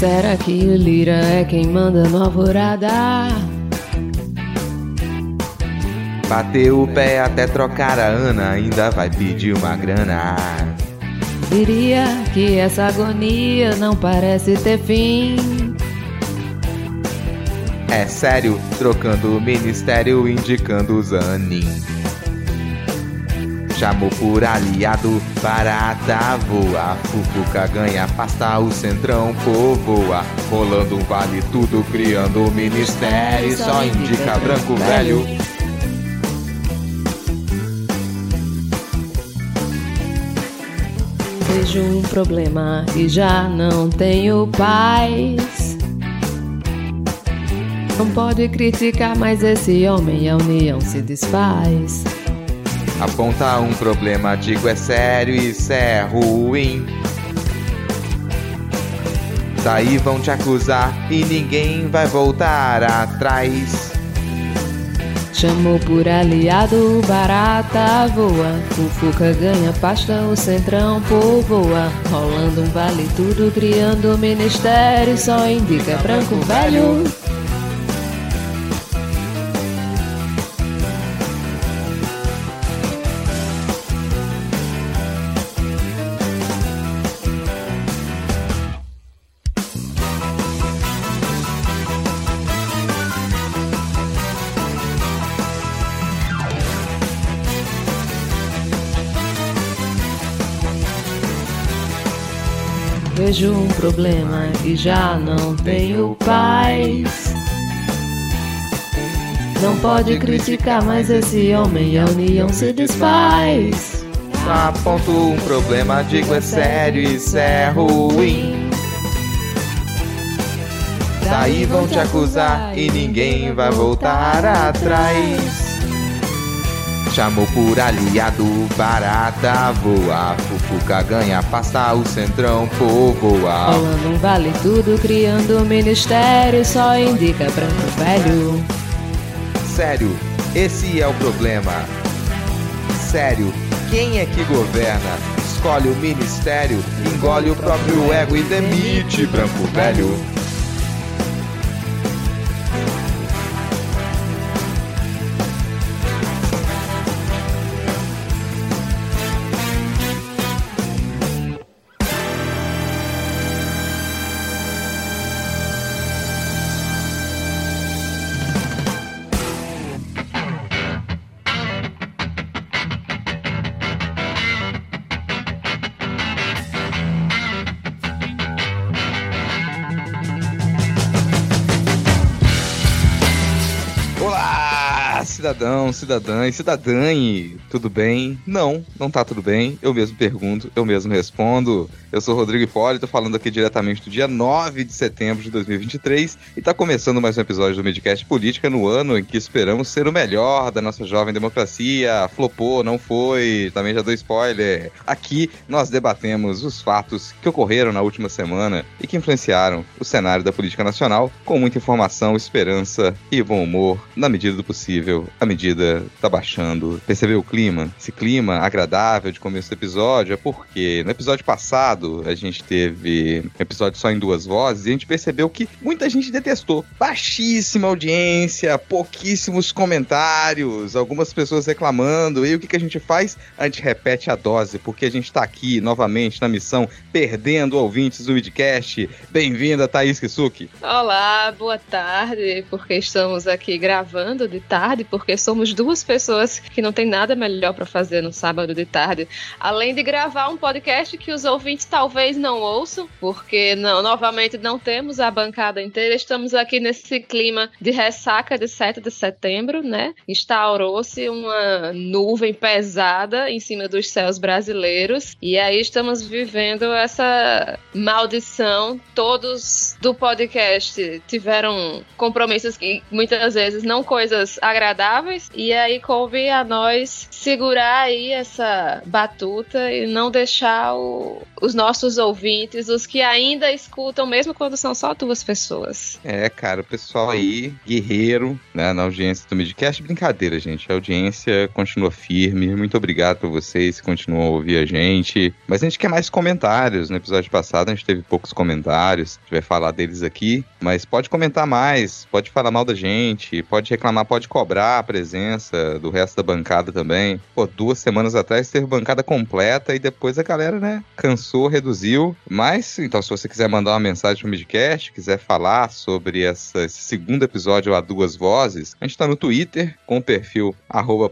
Será que o Lira é quem manda no alvorada? Bateu o pé até trocar a Ana, ainda vai pedir uma grana. Diria que essa agonia não parece ter fim. É sério, trocando o ministério, indicando o Zanin. Chamou por aliado, barata voa. Fufuca ganha pasta, o centrão povoa. Rolando um vale tudo, criando o ministério. Só indica branco velho. Vejo um problema e já não tenho paz. Não pode criticar, mas esse homem a união se desfaz. Aponta um problema, digo é sério, isso é ruim. Daí vão te acusar e ninguém vai voltar atrás. Chamou por aliado, barata voa. Fufuca ganha pasta, o centrão povoa. Rolando um vale tudo, criando ministério. Só indica branco velho. Vejo um problema e já não tenho paz. Não pode criticar, mas esse homem a união se desfaz. Aponto um problema, digo é sério, isso é ruim. Daí vão te acusar e ninguém vai voltar atrás. Chamou por aliado, barata voa. Fufuca ganha pasta, o centrão povoa. Rolando um vale tudo, criando um ministério. Só indica branco velho. Sério, esse é o problema. Sério, quem é que governa? Escolhe o ministério, engole o próprio ego e demite branco velho. Cidadã e cidadãe, tudo bem? Não, não tá tudo bem. Eu mesmo pergunto, eu mesmo respondo. Eu sou Rodrigo Hipólito, falando aqui diretamente do dia 9 de setembro de 2023 e tá começando mais um episódio do Midcast Política no ano em que esperamos ser o melhor da nossa jovem democracia. Flopou, não foi, também já dou spoiler. Aqui nós debatemos os fatos que ocorreram na última semana e que influenciaram o cenário da política nacional com muita informação, esperança e bom humor na medida do possível. A medida tá baixando. Percebeu o clima? Esse clima agradável de começo do episódio é porque no episódio passado a gente teve um episódio só em duas vozes e a gente percebeu que muita gente detestou. Baixíssima audiência, pouquíssimos comentários, algumas pessoas reclamando. E o que, que a gente faz? A gente repete a dose, porque a gente tá aqui novamente na missão perdendo ouvintes do Midcast. Bem-vinda, Thaís Kisuki. Olá, boa tarde, porque estamos aqui gravando de tarde, porque somos duas pessoas que não tem nada melhor para fazer no sábado de tarde, além de gravar um podcast que os ouvintes talvez não ouçam, porque não, novamente não temos a bancada inteira. Estamos aqui nesse clima de ressaca de 7 de setembro, né? Instaurou-se uma nuvem pesada em cima dos céus brasileiros e aí estamos vivendo essa maldição. Todos do podcast tiveram compromissos que muitas vezes não coisas agradáveis e aí coube a nós segurar aí essa batuta e não deixar o, os nossos ouvintes, os que ainda escutam, mesmo quando são só duas pessoas. É, cara, o pessoal aí, guerreiro, né, na audiência do Midcast. Brincadeira, gente. A audiência continua firme. Muito obrigado por vocês que continuam a ouvir a gente. Mas a gente quer mais comentários. No episódio passado a gente teve poucos comentários. A gente vai falar deles aqui. Mas pode comentar mais, pode falar mal da gente, pode reclamar, pode cobrar a presença do resto da bancada também. Pô, duas semanas atrás teve bancada completa e depois a galera, né, cansou, reduziu. Mas, então, se você quiser mandar uma mensagem pro Midcast, quiser falar sobre essa, esse segundo episódio a duas vozes, a gente tá no Twitter com o perfil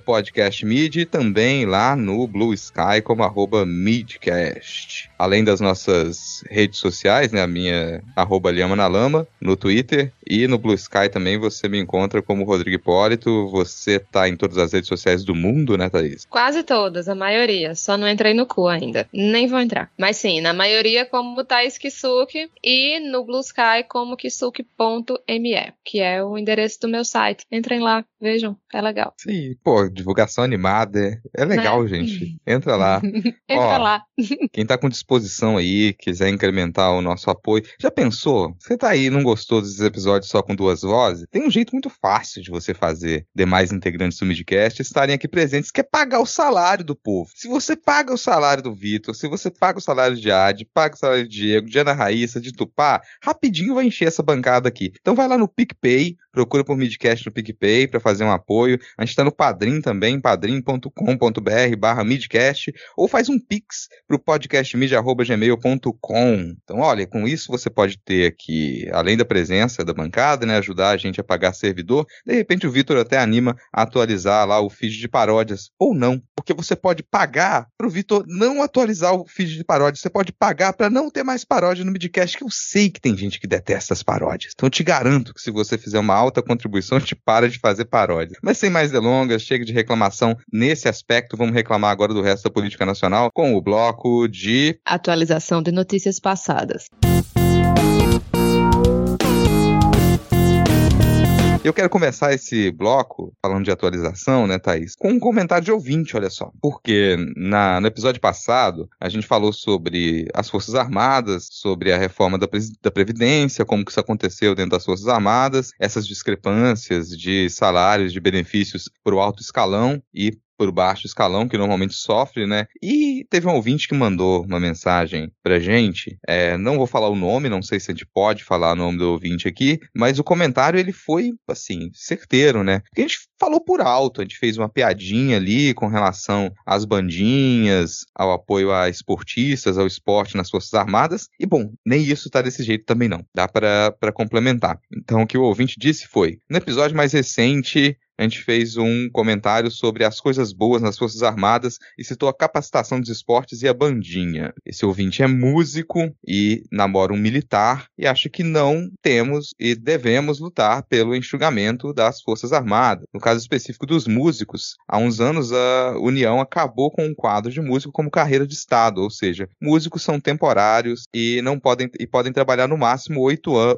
podcastmid e também lá no Blue Sky como midcast. Além das nossas redes sociais, né, a minha arroba Lhama na Lama, no Twitter e no Blue Sky também você me encontra como Rodrigo Hipólito. Você tá em todas as redes sociais do mundo, né, Thaís? Quase todas, a maioria. Só não entrei no cu ainda. Nem vou entrar. Mas sim, na maioria como Thaís Kisuke e no Blue Sky como kisuke.me, que é o endereço do meu site. Entrem lá, vejam, é legal. Sim, pô, divulgação animada. É legal, né? gente. Entra lá. Entra Ó, lá. quem tá com disposição aí, quiser incrementar o nosso apoio. Já pensou? Você tá aí, não gostou desses episódios só com duas vozes? Tem um jeito muito fácil de você fazer demais integrantes do Midcast estarem aqui presentes, que é pagar o salário do povo. Se você paga o salário do Vitor, se você paga o salário de Ad, paga o salário de Diego, de Ana Raíssa, de Tupá, rapidinho vai encher essa bancada aqui. Então vai lá no PicPay, procura por Midcast no PicPay para fazer um apoio. A gente tá no Padrim também, padrim.com.br barra Midcast, ou faz um pix pro podcastmid.gmail.com. Então, olha, com isso você pode ter aqui, além da presença da bancada, né, ajudar a gente a pagar servidor, de repente o Vitor até anima a atualizar lá o feed de paródias, ou não, porque você pode pagar pro Vitor não atualizar o feed de paródias, você pode pagar para não ter mais paródia no Midcast, que eu sei que tem gente que detesta as paródias. Então eu te garanto que se você fizer uma alta contribuição, te para de fazer paródia. Mas sem mais delongas, chega de reclamação nesse aspecto, vamos reclamar agora do resto da política nacional com o bloco de atualização de notícias passadas. Eu quero começar esse bloco, falando de atualização, né, Thaís, com um comentário de ouvinte, olha só. Porque na, no episódio passado, a gente falou sobre as Forças Armadas, sobre a reforma da, da Previdência, como que isso aconteceu dentro das Forças Armadas, essas discrepâncias de salários, de benefícios para o alto escalão e por baixo escalão, que normalmente sofre, né? E teve um ouvinte que mandou uma mensagem pra gente. É, não vou falar o nome, não sei se a gente pode falar o nome do ouvinte aqui, mas o comentário ele foi, assim, certeiro, né? Porque a gente falou por alto, a gente fez uma piadinha ali com relação às bandinhas, ao apoio a esportistas, ao esporte nas Forças Armadas, e bom, nem isso tá desse jeito também não. Dá para complementar. Então, o que o ouvinte disse foi: no episódio mais recente, a gente fez um comentário sobre as coisas boas nas Forças Armadas e citou a capacitação dos esportes e a bandinha. Esse ouvinte é músico e namora um militar e acha que não temos e devemos lutar pelo enxugamento das Forças Armadas. No caso específico dos músicos, há uns anos a União acabou com um quadro de músico como carreira de Estado, ou seja, músicos são temporários e não podem e podem trabalhar no máximo oito, an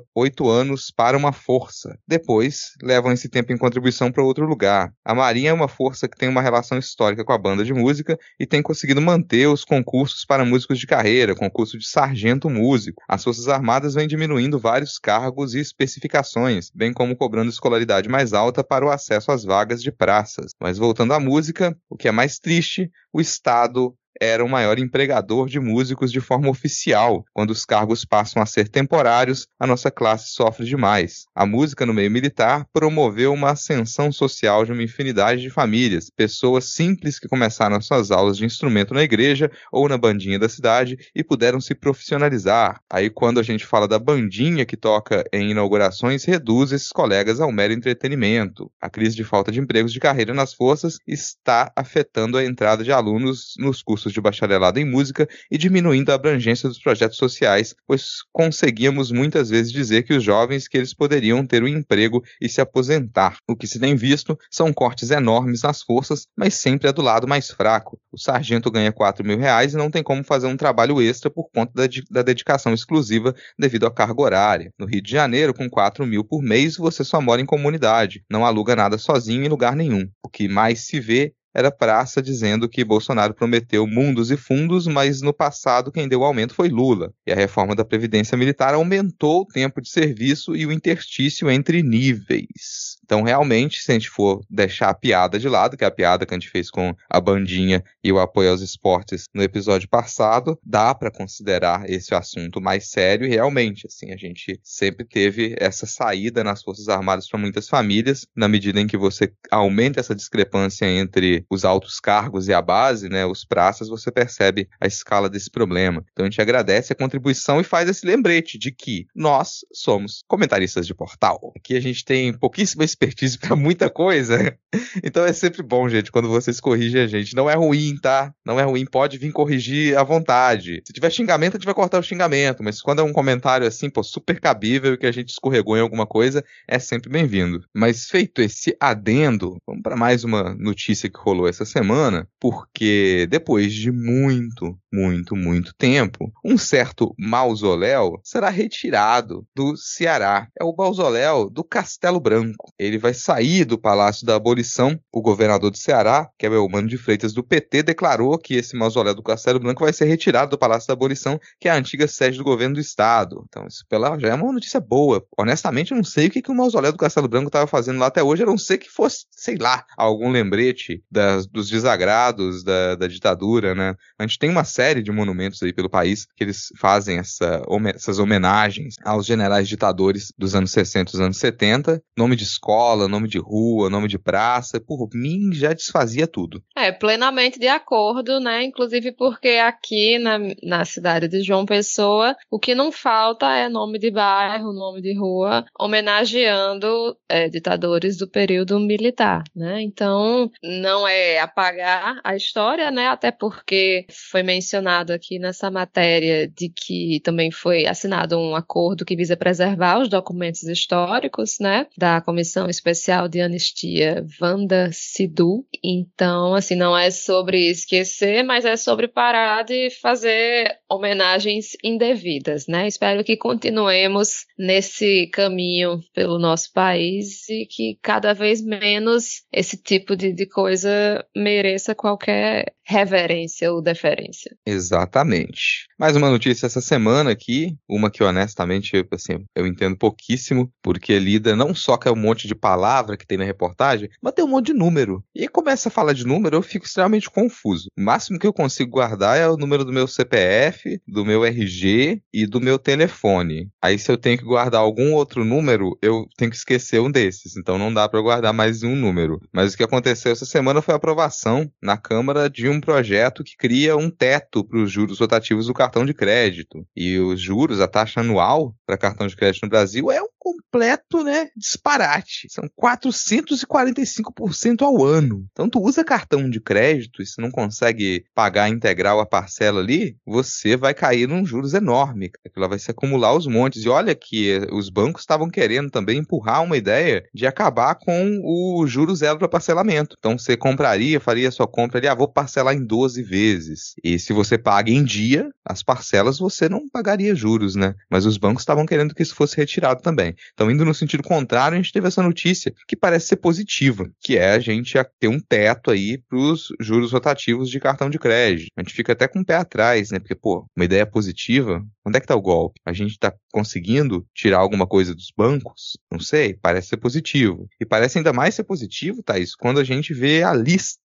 anos para uma força. Depois levam esse tempo em contribuição para outro lugar. A Marinha é uma força que tem uma relação histórica com a banda de música e tem conseguido manter os concursos para músicos de carreira, concurso de sargento músico. As Forças Armadas vêm diminuindo vários cargos e especificações, bem como cobrando escolaridade mais alta para o acesso às vagas de praças. Mas voltando à música, o que é mais triste, o Estado era o maior empregador de músicos de forma oficial. Quando os cargos passam a ser temporários, a nossa classe sofre demais. A música no meio militar promoveu uma ascensão social de uma infinidade de famílias, pessoas simples que começaram suas aulas de instrumento na igreja ou na bandinha da cidade e puderam se profissionalizar. Aí quando a gente fala da bandinha que toca em inaugurações, reduz esses colegas ao mero entretenimento. A crise de falta de empregos de carreira nas forças está afetando a entrada de alunos nos cursos cursos de bacharelado em música e diminuindo a abrangência dos projetos sociais, pois conseguíamos muitas vezes dizer que os jovens que eles poderiam ter um emprego e se aposentar. O que se tem visto são cortes enormes nas forças, mas sempre é do lado mais fraco. O sargento ganha 4 mil reais e não tem como fazer um trabalho extra por conta da, da dedicação exclusiva devido à carga horária. No Rio de Janeiro, com 4 mil por mês, você só mora em comunidade, não aluga nada sozinho em lugar nenhum. O que mais se vê era praça dizendo que Bolsonaro prometeu mundos e fundos, mas no passado quem deu o aumento foi Lula. E a reforma da Previdência Militar aumentou o tempo de serviço e o interstício entre níveis. Então, realmente, se a gente for deixar a piada de lado, que é a piada que a gente fez com a bandinha e o apoio aos esportes no episódio passado, dá para considerar esse assunto mais sério e realmente, assim, a gente sempre teve essa saída nas Forças Armadas para muitas famílias, na medida em que você aumenta essa discrepância entre os altos cargos e a base, né, os praças, você percebe a escala desse problema. Então, a gente agradece a contribuição e faz esse lembrete de que nós somos comentaristas de portal. Aqui a gente tem pouquíssima expertise para muita coisa. Então é sempre bom, gente, quando vocês corrigem a gente. Não é ruim, tá? Não é ruim, pode vir corrigir à vontade. Se tiver xingamento, a gente vai cortar o xingamento, mas quando é um comentário assim, pô, super cabível que a gente escorregou em alguma coisa, é sempre bem-vindo. Mas feito esse adendo, vamos para mais uma notícia que rolou essa semana, porque depois de muito, muito, muito tempo, um certo mausoléu será retirado do Ceará. É o mausoléu do Castelo Branco. Ele vai sair do Palácio da Abolição. O governador do Ceará, que é o Mano de Freitas do PT, declarou que esse mausoléu do Castelo Branco vai ser retirado do Palácio da Abolição, que é a antiga sede do governo do estado. Então, isso pela, já é uma notícia boa. Honestamente, eu não sei o que, que o mausoléu do Castelo Branco estava fazendo lá até hoje, a não ser que fosse, sei lá, algum lembrete das, dos desagrados da, da ditadura, né? A gente tem uma de monumentos aí pelo país que eles fazem essa, essas homenagens aos generais ditadores dos anos 60 e anos 70, nome de escola escola, nome de rua, nome de praça, por mim já desfazia tudo. É, plenamente de acordo, né? Inclusive porque aqui na, na cidade de João Pessoa, o que não falta é nome de bairro, nome de rua, homenageando é, ditadores do período militar, né? Então, não é apagar a história, né? Até porque foi mencionado aqui nessa matéria de que também foi assinado um acordo que visa preservar os documentos históricos, né? Da Comissão Especial de Anistia Wanda Sidu. Então, assim, não é sobre esquecer, mas é sobre parar de fazer homenagens indevidas, né? Espero que continuemos nesse caminho pelo nosso país e que cada vez menos esse tipo de, de coisa mereça qualquer reverência ou deferência. Exatamente. Mais uma notícia essa semana aqui, uma que honestamente assim, eu entendo pouquíssimo, porque lida não só com um monte de palavra que tem na reportagem, mas tem um monte de número. E começa a falar de número, eu fico extremamente confuso. O máximo que eu consigo guardar é o número do meu CPF, do meu RG e do meu telefone. Aí se eu tenho que guardar algum outro número, eu tenho que esquecer um desses. Então não dá para guardar mais um número. Mas o que aconteceu essa semana foi a aprovação na Câmara de um projeto que cria um teto para os juros rotativos do cartão de crédito. E os juros, a taxa anual para cartão de crédito no Brasil é um completo, né, disparate. São 445% ao ano. Então tu usa cartão de crédito e se não consegue pagar integral a parcela ali, você vai cair num juros enorme. Aquilo vai se acumular os montes. E olha que os bancos estavam querendo também empurrar uma ideia de acabar com o juros zero para parcelamento. Então você compraria, faria sua compra ali, ah, vou parcelar em 12 vezes. E se você paga em dia, as parcelas você não pagaria juros, né? Mas os bancos estavam querendo que isso fosse retirado também. Então, indo no sentido contrário, a gente teve essa notícia que parece ser positiva, que é a gente ter um teto aí para os juros rotativos de cartão de crédito. A gente fica até com o pé atrás, né? Porque, pô, uma ideia positiva, onde é que tá o golpe? A gente está conseguindo tirar alguma coisa dos bancos? Não sei, parece ser positivo. E parece ainda mais ser positivo, Thaís, quando a gente vê a lista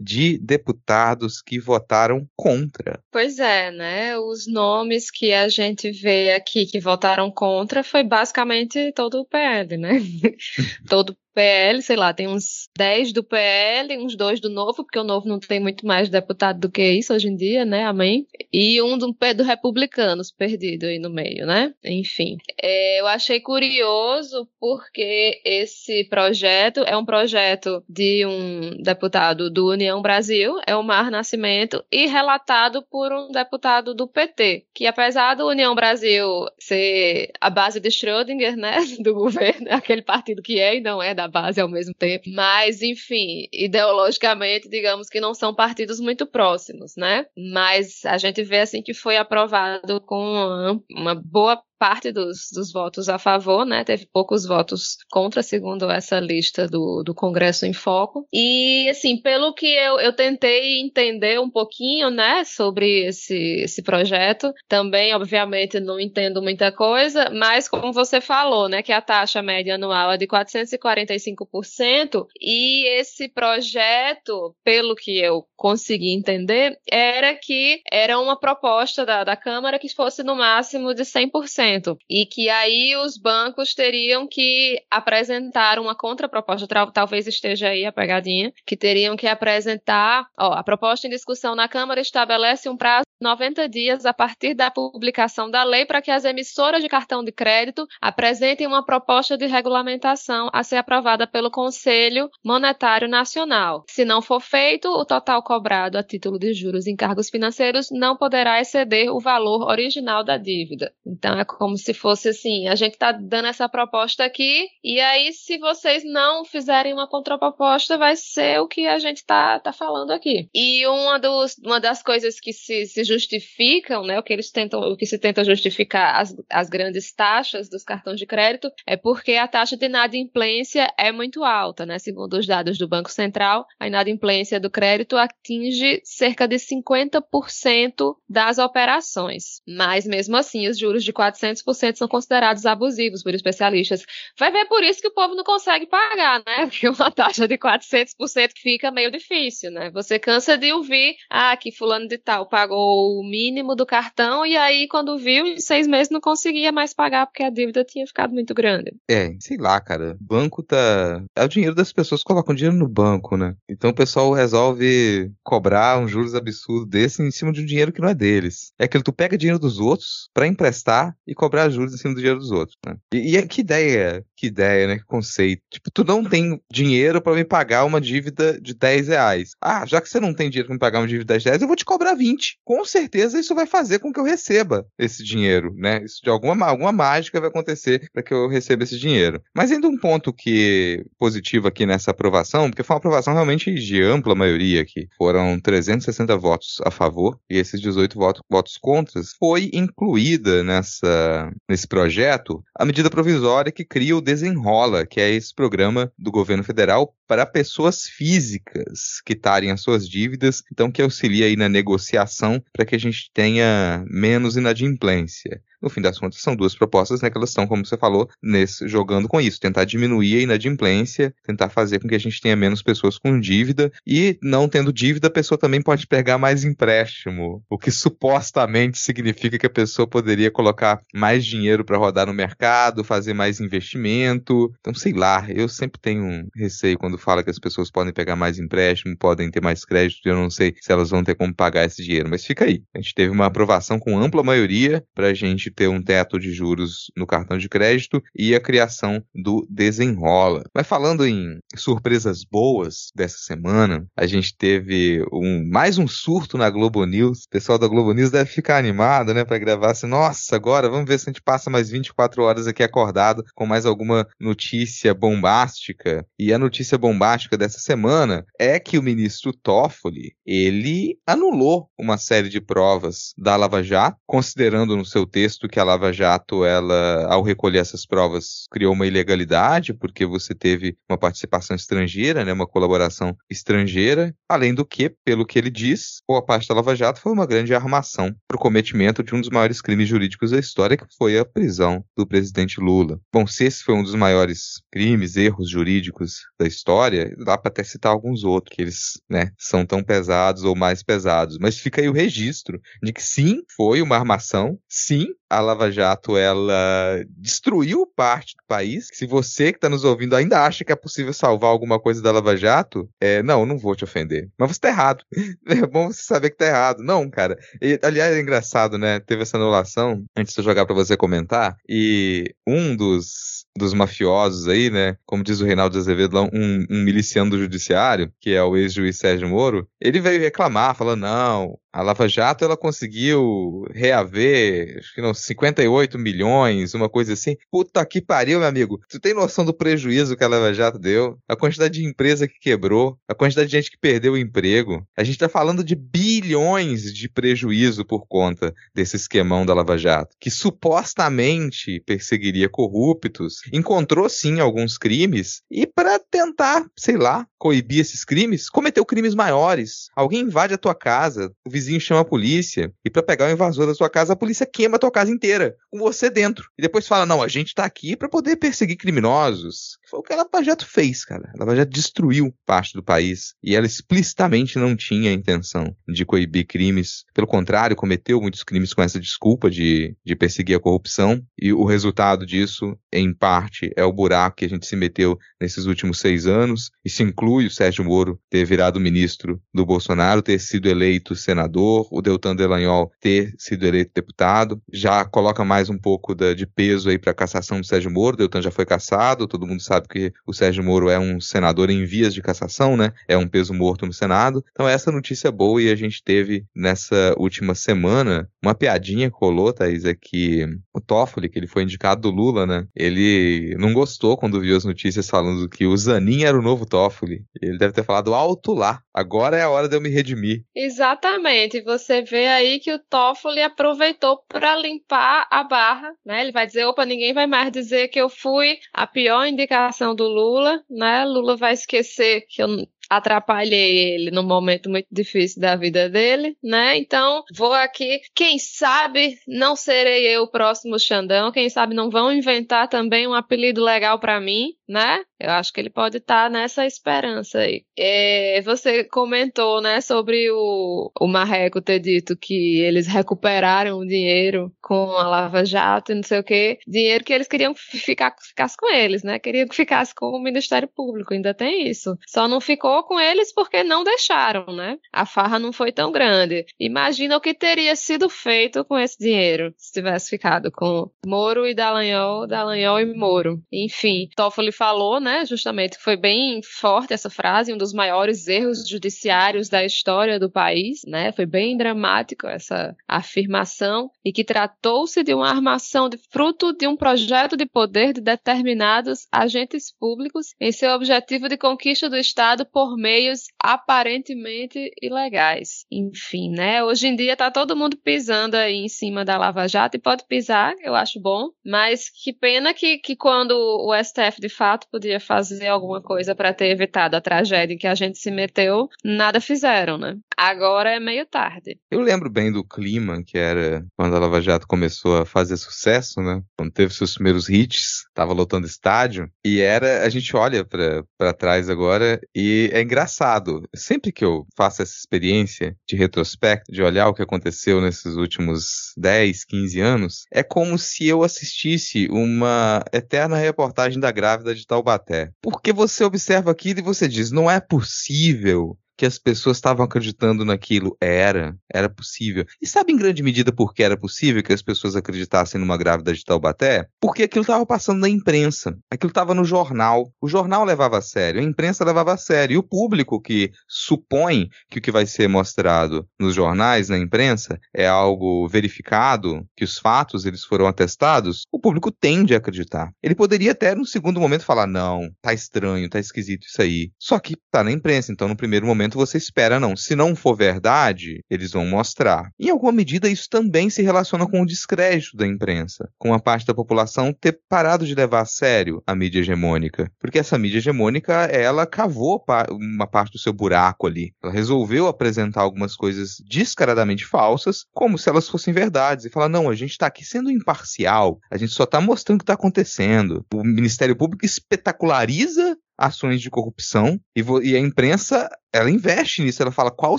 de deputados que votaram contra. Pois é, né? Os nomes que a gente vê aqui que votaram contra foi basicamente todo o PL, né? todo PL, sei lá, tem uns 10 do PL, uns 2 do Novo, porque o Novo não tem muito mais deputado do que isso hoje em dia, né? Amém. E um do, do Republicanos perdido aí no meio, né? Enfim. É, eu achei curioso porque esse projeto é um projeto de um deputado do União Brasil, é o Mar Nascimento, e relatado por um deputado do PT, que apesar do União Brasil ser a base de Schrödinger, né? Do governo, aquele partido que é e não é da base ao mesmo tempo. Mas, enfim, ideologicamente, digamos que não são partidos muito próximos, né? Mas a gente vê assim que foi aprovado com uma boa parte dos, dos votos a favor, né? Teve poucos votos contra, segundo essa lista do, do Congresso em Foco. E, assim, pelo que eu, eu tentei entender um pouquinho, né, sobre esse, esse projeto, também, obviamente, não entendo muita coisa, mas como você falou, né, que a taxa média anual é de 445%, e esse projeto, pelo que eu consegui entender, era que era uma proposta da, da Câmara que fosse no máximo de 100%, e que aí os bancos teriam que apresentar uma contraproposta, talvez esteja aí a pegadinha, que teriam que apresentar, ó, a proposta em discussão na Câmara estabelece um prazo 90 dias a partir da publicação da lei para que as emissoras de cartão de crédito apresentem uma proposta de regulamentação a ser aprovada pelo Conselho Monetário Nacional. Se não for feito, o total cobrado a título de juros em cargos financeiros não poderá exceder o valor original da dívida. Então é como se fosse assim, a gente está dando essa proposta aqui e aí se vocês não fizerem uma contraproposta vai ser o que a gente está tá falando aqui. E uma, dos, uma das coisas que se, se justificam, né, o que eles tentam, o que se tenta justificar as, as grandes taxas dos cartões de crédito é porque a taxa de inadimplência é muito alta, né? Segundo os dados do Banco Central, a inadimplência do crédito atinge cerca de 50% das operações. Mas mesmo assim, os juros de 400% são considerados abusivos por especialistas. Vai ver por isso que o povo não consegue pagar, né? Porque uma taxa de 400% fica meio difícil, né? Você cansa de ouvir, ah, que fulano de tal pagou o mínimo do cartão e aí, quando viu, em seis meses não conseguia mais pagar porque a dívida tinha ficado muito grande. É, sei lá, cara. Banco tá. É o dinheiro das pessoas colocam dinheiro no banco, né? Então o pessoal resolve cobrar um juros absurdo desse em cima de um dinheiro que não é deles. É aquilo, tu pega dinheiro dos outros para emprestar e cobrar juros em cima do dinheiro dos outros, né? E, e é, que ideia, que ideia, né? Que conceito. Tipo, tu não tem dinheiro para me pagar uma dívida de 10 reais. Ah, já que você não tem dinheiro pra me pagar uma dívida de 10 reais, eu vou te cobrar 20. Com certeza isso vai fazer com que eu receba esse dinheiro, né? Isso de alguma, alguma mágica vai acontecer para que eu receba esse dinheiro. Mas ainda um ponto que positivo aqui nessa aprovação, porque foi uma aprovação realmente de ampla maioria aqui. Foram 360 votos a favor e esses 18 votos, votos contra. Foi incluída nessa, nesse projeto a medida provisória que cria o Desenrola, que é esse programa do governo federal para pessoas físicas quitarem as suas dívidas, então que auxilia aí na negociação para que a gente tenha menos inadimplência no fim das contas, são duas propostas, né, que elas estão, como você falou, nesse, jogando com isso, tentar diminuir a inadimplência, tentar fazer com que a gente tenha menos pessoas com dívida, e não tendo dívida, a pessoa também pode pegar mais empréstimo, o que supostamente significa que a pessoa poderia colocar mais dinheiro para rodar no mercado, fazer mais investimento. Então, sei lá, eu sempre tenho um receio quando fala que as pessoas podem pegar mais empréstimo, podem ter mais crédito, eu não sei se elas vão ter como pagar esse dinheiro, mas fica aí. A gente teve uma aprovação com ampla maioria para a gente ter um teto de juros no cartão de crédito e a criação do Desenrola. Mas falando em surpresas boas dessa semana, a gente teve um, mais um surto na Globo News. O pessoal da Globo News deve ficar animado, né, para gravar assim, nossa, agora vamos ver se a gente passa mais 24 horas aqui acordado com mais alguma notícia bombástica. E a notícia bombástica dessa semana é que o ministro Toffoli, ele anulou uma série de provas da Lava Jato, considerando no seu texto que a Lava Jato, ela, ao recolher essas provas, criou uma ilegalidade, porque você teve uma participação estrangeira, né, uma colaboração estrangeira, além do que, pelo que ele diz, boa parte da Lava Jato foi uma grande armação para o cometimento de um dos maiores crimes jurídicos da história, que foi a prisão do presidente Lula. Bom, se esse foi um dos maiores crimes, erros jurídicos da história, dá para até citar alguns outros, que eles né, são tão pesados ou mais pesados. Mas fica aí o registro de que sim, foi uma armação, sim, a Lava Jato ela destruiu parte do país. Se você que está nos ouvindo ainda acha que é possível salvar alguma coisa da Lava Jato, é, não, não vou te ofender. Mas você está errado. É bom você saber que está errado. Não, cara. E, aliás, é engraçado, né? Teve essa anulação antes de eu jogar para você comentar. E um dos dos mafiosos aí, né? Como diz o Reinaldo Azevedo, um, um miliciano do judiciário, que é o ex-juiz Sérgio Moro, ele veio reclamar, falando, não, a Lava Jato ela conseguiu reaver, acho que não, 58 milhões, uma coisa assim. Puta que pariu, meu amigo. Tu tem noção do prejuízo que a Lava Jato deu? A quantidade de empresa que quebrou, a quantidade de gente que perdeu o emprego. A gente tá falando de bilhões bilhões de prejuízo por conta desse esquemão da Lava Jato, que supostamente perseguiria corruptos, encontrou sim alguns crimes e para tentar, sei lá, coibir esses crimes, cometeu crimes maiores. Alguém invade a tua casa, o vizinho chama a polícia e para pegar o invasor da sua casa, a polícia queima a tua casa inteira, com você dentro. E depois fala: "Não, a gente tá aqui para poder perseguir criminosos". Foi o que a Lava Jato fez, cara. A Lava Jato destruiu parte do país e ela explicitamente não tinha a intenção de coibir crimes. Pelo contrário, cometeu muitos crimes com essa desculpa de, de perseguir a corrupção. E o resultado disso, em parte, é o buraco que a gente se meteu nesses últimos seis anos. Isso inclui o Sérgio Moro ter virado ministro do Bolsonaro, ter sido eleito senador, o Deltan Delanhol ter sido eleito deputado. Já coloca mais um pouco da, de peso aí para a cassação do Sérgio Moro. O Deltan já foi cassado, todo mundo sabe que o Sérgio Moro é um senador em vias de cassação, né? É um peso morto no Senado. Então essa notícia é boa e a gente teve nessa última semana uma piadinha que rolou, Thaís, é que o Toffoli, que ele foi indicado do Lula, né? Ele não gostou quando viu as notícias falando que o Zanin era o novo Toffoli. Ele deve ter falado alto lá. Agora é a hora de eu me redimir. Exatamente. Você vê aí que o Toffoli aproveitou para limpar a barra, né? Ele vai dizer, opa, ninguém vai mais dizer que eu fui a pior indicação do Lula, né? Lula vai esquecer que eu atrapalhei ele num momento muito difícil da vida dele, né? Então, vou aqui, quem sabe não serei eu o próximo Xandão, quem sabe não vão inventar também um apelido legal para mim, né? Eu acho que ele pode estar tá nessa esperança aí. É, você comentou, né, sobre o, o Marreco ter dito que eles recuperaram o dinheiro com a Lava Jato e não sei o quê. Dinheiro que eles queriam ficar ficasse com eles, né? Queriam que ficasse com o Ministério Público, ainda tem isso. Só não ficou com eles porque não deixaram, né? A farra não foi tão grande. Imagina o que teria sido feito com esse dinheiro se tivesse ficado com Moro e Dallagnol, Dallagnol e Moro. Enfim, Toffoli falou, né? Justamente foi bem forte essa frase, um dos maiores erros judiciários da história do país, né? Foi bem dramático essa afirmação e que tratou-se de uma armação de fruto de um projeto de poder de determinados agentes públicos em seu objetivo de conquista do Estado por meios aparentemente ilegais. Enfim, né? Hoje em dia tá todo mundo pisando aí em cima da Lava Jato e pode pisar, eu acho bom, mas que pena que, que quando o STF de fato podia fazer alguma coisa para ter evitado a tragédia em que a gente se meteu, nada fizeram, né? Agora é meio tarde. Eu lembro bem do clima que era quando a Lava Jato começou a fazer sucesso, né? Quando teve seus primeiros hits, tava lotando estádio, e era, a gente olha para trás agora e é engraçado. Sempre que eu faço essa experiência de retrospecto, de olhar o que aconteceu nesses últimos 10, 15 anos, é como se eu assistisse uma eterna reportagem da grávida de Taubaté porque você observa aquilo e você diz, não é possível que as pessoas estavam acreditando naquilo era, era possível. E sabe em grande medida por que era possível que as pessoas acreditassem numa grávida de Taubaté? Porque aquilo estava passando na imprensa, aquilo estava no jornal. O jornal levava a sério, a imprensa levava a sério. E o público que supõe que o que vai ser mostrado nos jornais, na imprensa, é algo verificado, que os fatos eles foram atestados, o público tende a acreditar. Ele poderia até, no segundo momento, falar: não, tá estranho, tá esquisito isso aí. Só que tá na imprensa, então no primeiro momento momento você espera, não. Se não for verdade, eles vão mostrar. Em alguma medida, isso também se relaciona com o descrédito da imprensa, com a parte da população ter parado de levar a sério a mídia hegemônica. Porque essa mídia hegemônica, ela cavou uma parte do seu buraco ali. Ela resolveu apresentar algumas coisas descaradamente falsas, como se elas fossem verdades, e falar: não, a gente está aqui sendo imparcial, a gente só está mostrando o que está acontecendo. O Ministério Público espetaculariza ações de corrupção e, e, a imprensa ela investe nisso, ela fala qual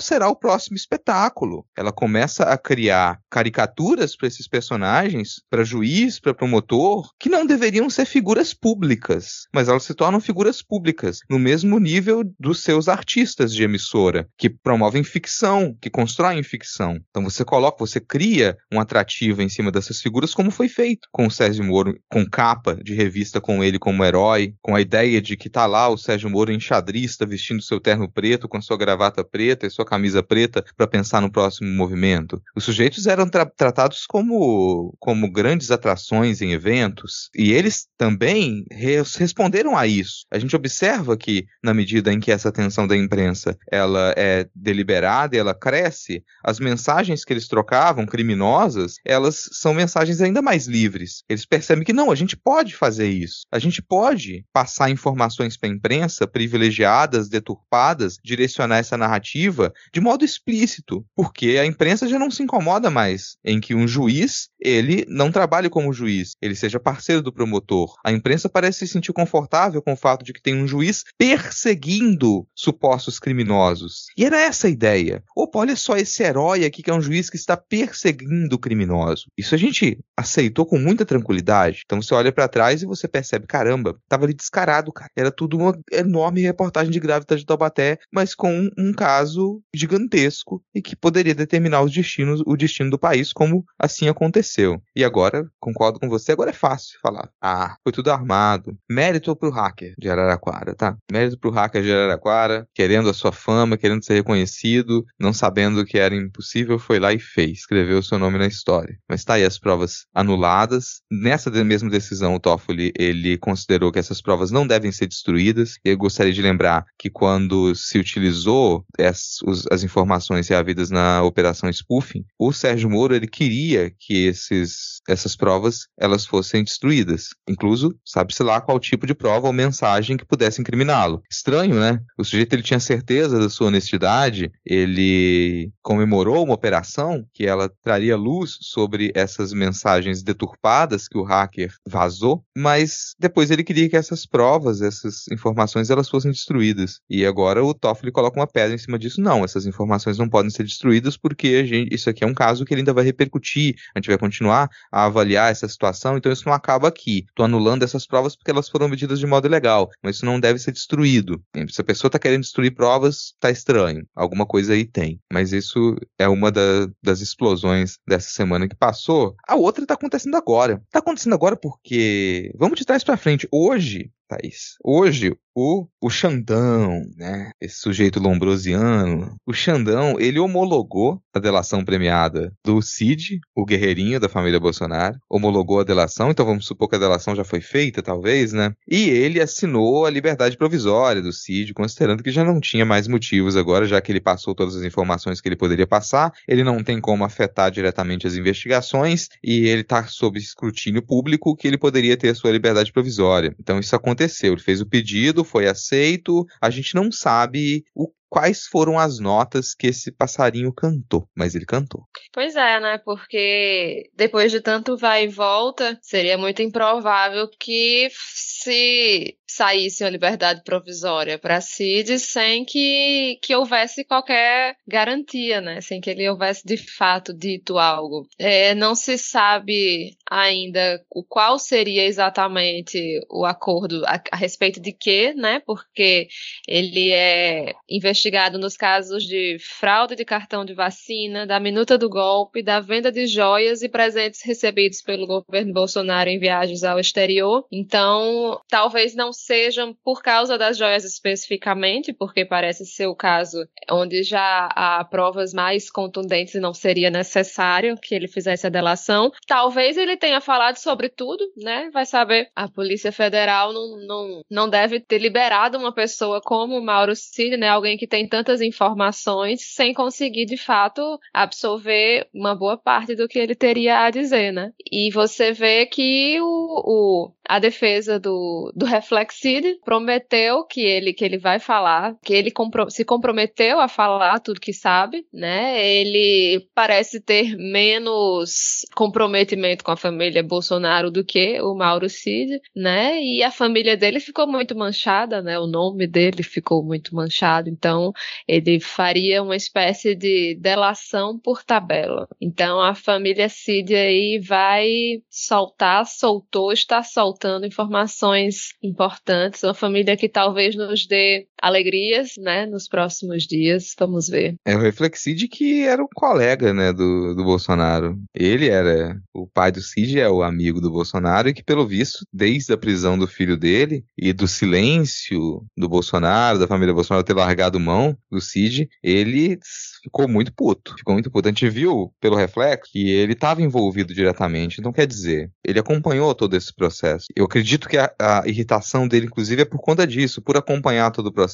será o próximo espetáculo. Ela começa a criar caricaturas para esses personagens, para juiz, para promotor, que não deveriam ser figuras públicas, mas elas se tornam figuras públicas no mesmo nível dos seus artistas de emissora, que promovem ficção, que constroem ficção. Então você coloca, você cria um atrativo em cima dessas figuras, como foi feito com o Sérgio Moro, com capa de revista com ele como herói, com a ideia de que tá lá o Sérgio Moro enxadrista vestindo seu terno preto com sua gravata preta e sua camisa preta para pensar no próximo movimento. Os sujeitos eram tra tratados como, como grandes atrações em eventos e eles também res responderam a isso. A gente observa que, na medida em que essa atenção da imprensa ela é deliberada e ela cresce, as mensagens que eles trocavam, criminosas, elas são mensagens ainda mais livres. Eles percebem que não, a gente pode fazer isso. A gente pode passar informações para a imprensa privilegiadas, deturpadas, direcionar essa narrativa de modo explícito, porque a imprensa já não se incomoda mais em que um juiz, ele não trabalhe como juiz, ele seja parceiro do promotor. A imprensa parece se sentir confortável com o fato de que tem um juiz perseguindo supostos criminosos. E era essa a ideia. Opa, olha só esse herói aqui que é um juiz que está perseguindo o criminoso. Isso a gente aceitou com muita tranquilidade. Então você olha para trás e você percebe, caramba, tava ali descarado, cara. Era tudo uma enorme reportagem de Gravitas de Taubaté, mas com um, um caso gigantesco e que poderia determinar os destinos, o destino do país, como assim aconteceu. E agora, concordo com você, agora é fácil falar. Ah, foi tudo armado. Mérito pro hacker de Araraquara, tá? Mérito pro hacker de Araraquara, querendo a sua fama, querendo ser reconhecido, não sabendo que era impossível, foi lá e fez, escreveu o seu nome na história. Mas tá aí as provas anuladas. Nessa mesma decisão, o Toffoli, ele considerou que essas provas não devem ser destruídas. Eu gostaria de lembrar que quando se utilizou as, as informações reavidas na operação spoofing, o Sérgio Moro, ele queria que esses, essas provas, elas fossem destruídas. Incluso, sabe-se lá qual tipo de prova ou mensagem que pudesse incriminá-lo. Estranho, né? O sujeito, ele tinha certeza da sua honestidade, ele comemorou uma operação que ela traria luz sobre essas mensagens deturpadas que o hacker vazou, mas depois ele queria que essas provas, essas informações, elas fossem destruídas. E agora o Toffoli coloca uma pedra em cima disso. Não, essas informações não podem ser destruídas porque gente, isso aqui é um caso que ele ainda vai repercutir. A gente vai continuar a avaliar essa situação, então isso não acaba aqui. Estou anulando essas provas porque elas foram medidas de modo ilegal, mas isso não deve ser destruído. Se a pessoa está querendo destruir provas, está estranho. Alguma coisa aí tem. Mas isso é uma da, das explosões dessa semana que passou. A outra está acontecendo agora. Está acontecendo agora porque, vamos de trás para frente, hoje Thaís. Hoje, o, o Xandão, né? Esse sujeito lombrosiano, o Xandão, ele homologou a delação premiada do Cid, o guerreirinho da família Bolsonaro, homologou a delação, então vamos supor que a delação já foi feita, talvez, né? E ele assinou a liberdade provisória do Cid, considerando que já não tinha mais motivos agora, já que ele passou todas as informações que ele poderia passar, ele não tem como afetar diretamente as investigações e ele está sob escrutínio público que ele poderia ter a sua liberdade provisória. Então isso aconteceu, ele fez o pedido, foi aceito. A gente não sabe o quais foram as notas que esse passarinho cantou, mas ele cantou. Pois é, né? Porque depois de tanto vai e volta, seria muito improvável que se saísse uma liberdade provisória para Cid sem que, que houvesse qualquer garantia, né? Sem que ele houvesse de fato dito algo. É, não se sabe ainda o qual seria exatamente o acordo a, a respeito de quê, né? Porque ele é investigado nos casos de fraude de cartão de vacina, da minuta do golpe, da venda de joias e presentes recebidos pelo governo Bolsonaro em viagens ao exterior. Então, talvez não sejam por causa das joias especificamente, porque parece ser o caso onde já há provas mais contundentes e não seria necessário que ele fizesse a delação. Talvez ele tenha falado sobre tudo, né? Vai saber. A Polícia Federal não, não, não deve ter liberado uma pessoa como Mauro Cid, né? Alguém que tem tantas informações sem conseguir, de fato, absorver uma boa parte do que ele teria a dizer, né? E você vê que o, o a defesa do, do Reflexid prometeu que ele, que ele vai falar, que ele compro se comprometeu a falar tudo que sabe, né? Ele parece ter menos comprometimento com a família Bolsonaro do que o Mauro Cid, né? E a família dele ficou muito manchada, né? O nome dele ficou muito manchado, então ele faria uma espécie de delação por tabela. Então a família Cid aí vai soltar, soltou, está soltando informações importantes, uma família que talvez nos dê alegrias, né, nos próximos dias. Vamos ver. É, o Reflexide que era um colega, né, do, do Bolsonaro. Ele era o pai do Cid, é o amigo do Bolsonaro e que, pelo visto, desde a prisão do filho dele e do silêncio do Bolsonaro, da família Bolsonaro ter largado mão do Cid, ele ficou muito puto. Ficou muito puto. A gente viu pelo reflexo que ele estava envolvido diretamente. Então, quer dizer, ele acompanhou todo esse processo. Eu acredito que a, a, irritação dele, inclusive, é por conta disso. Por acompanhar todo o processo,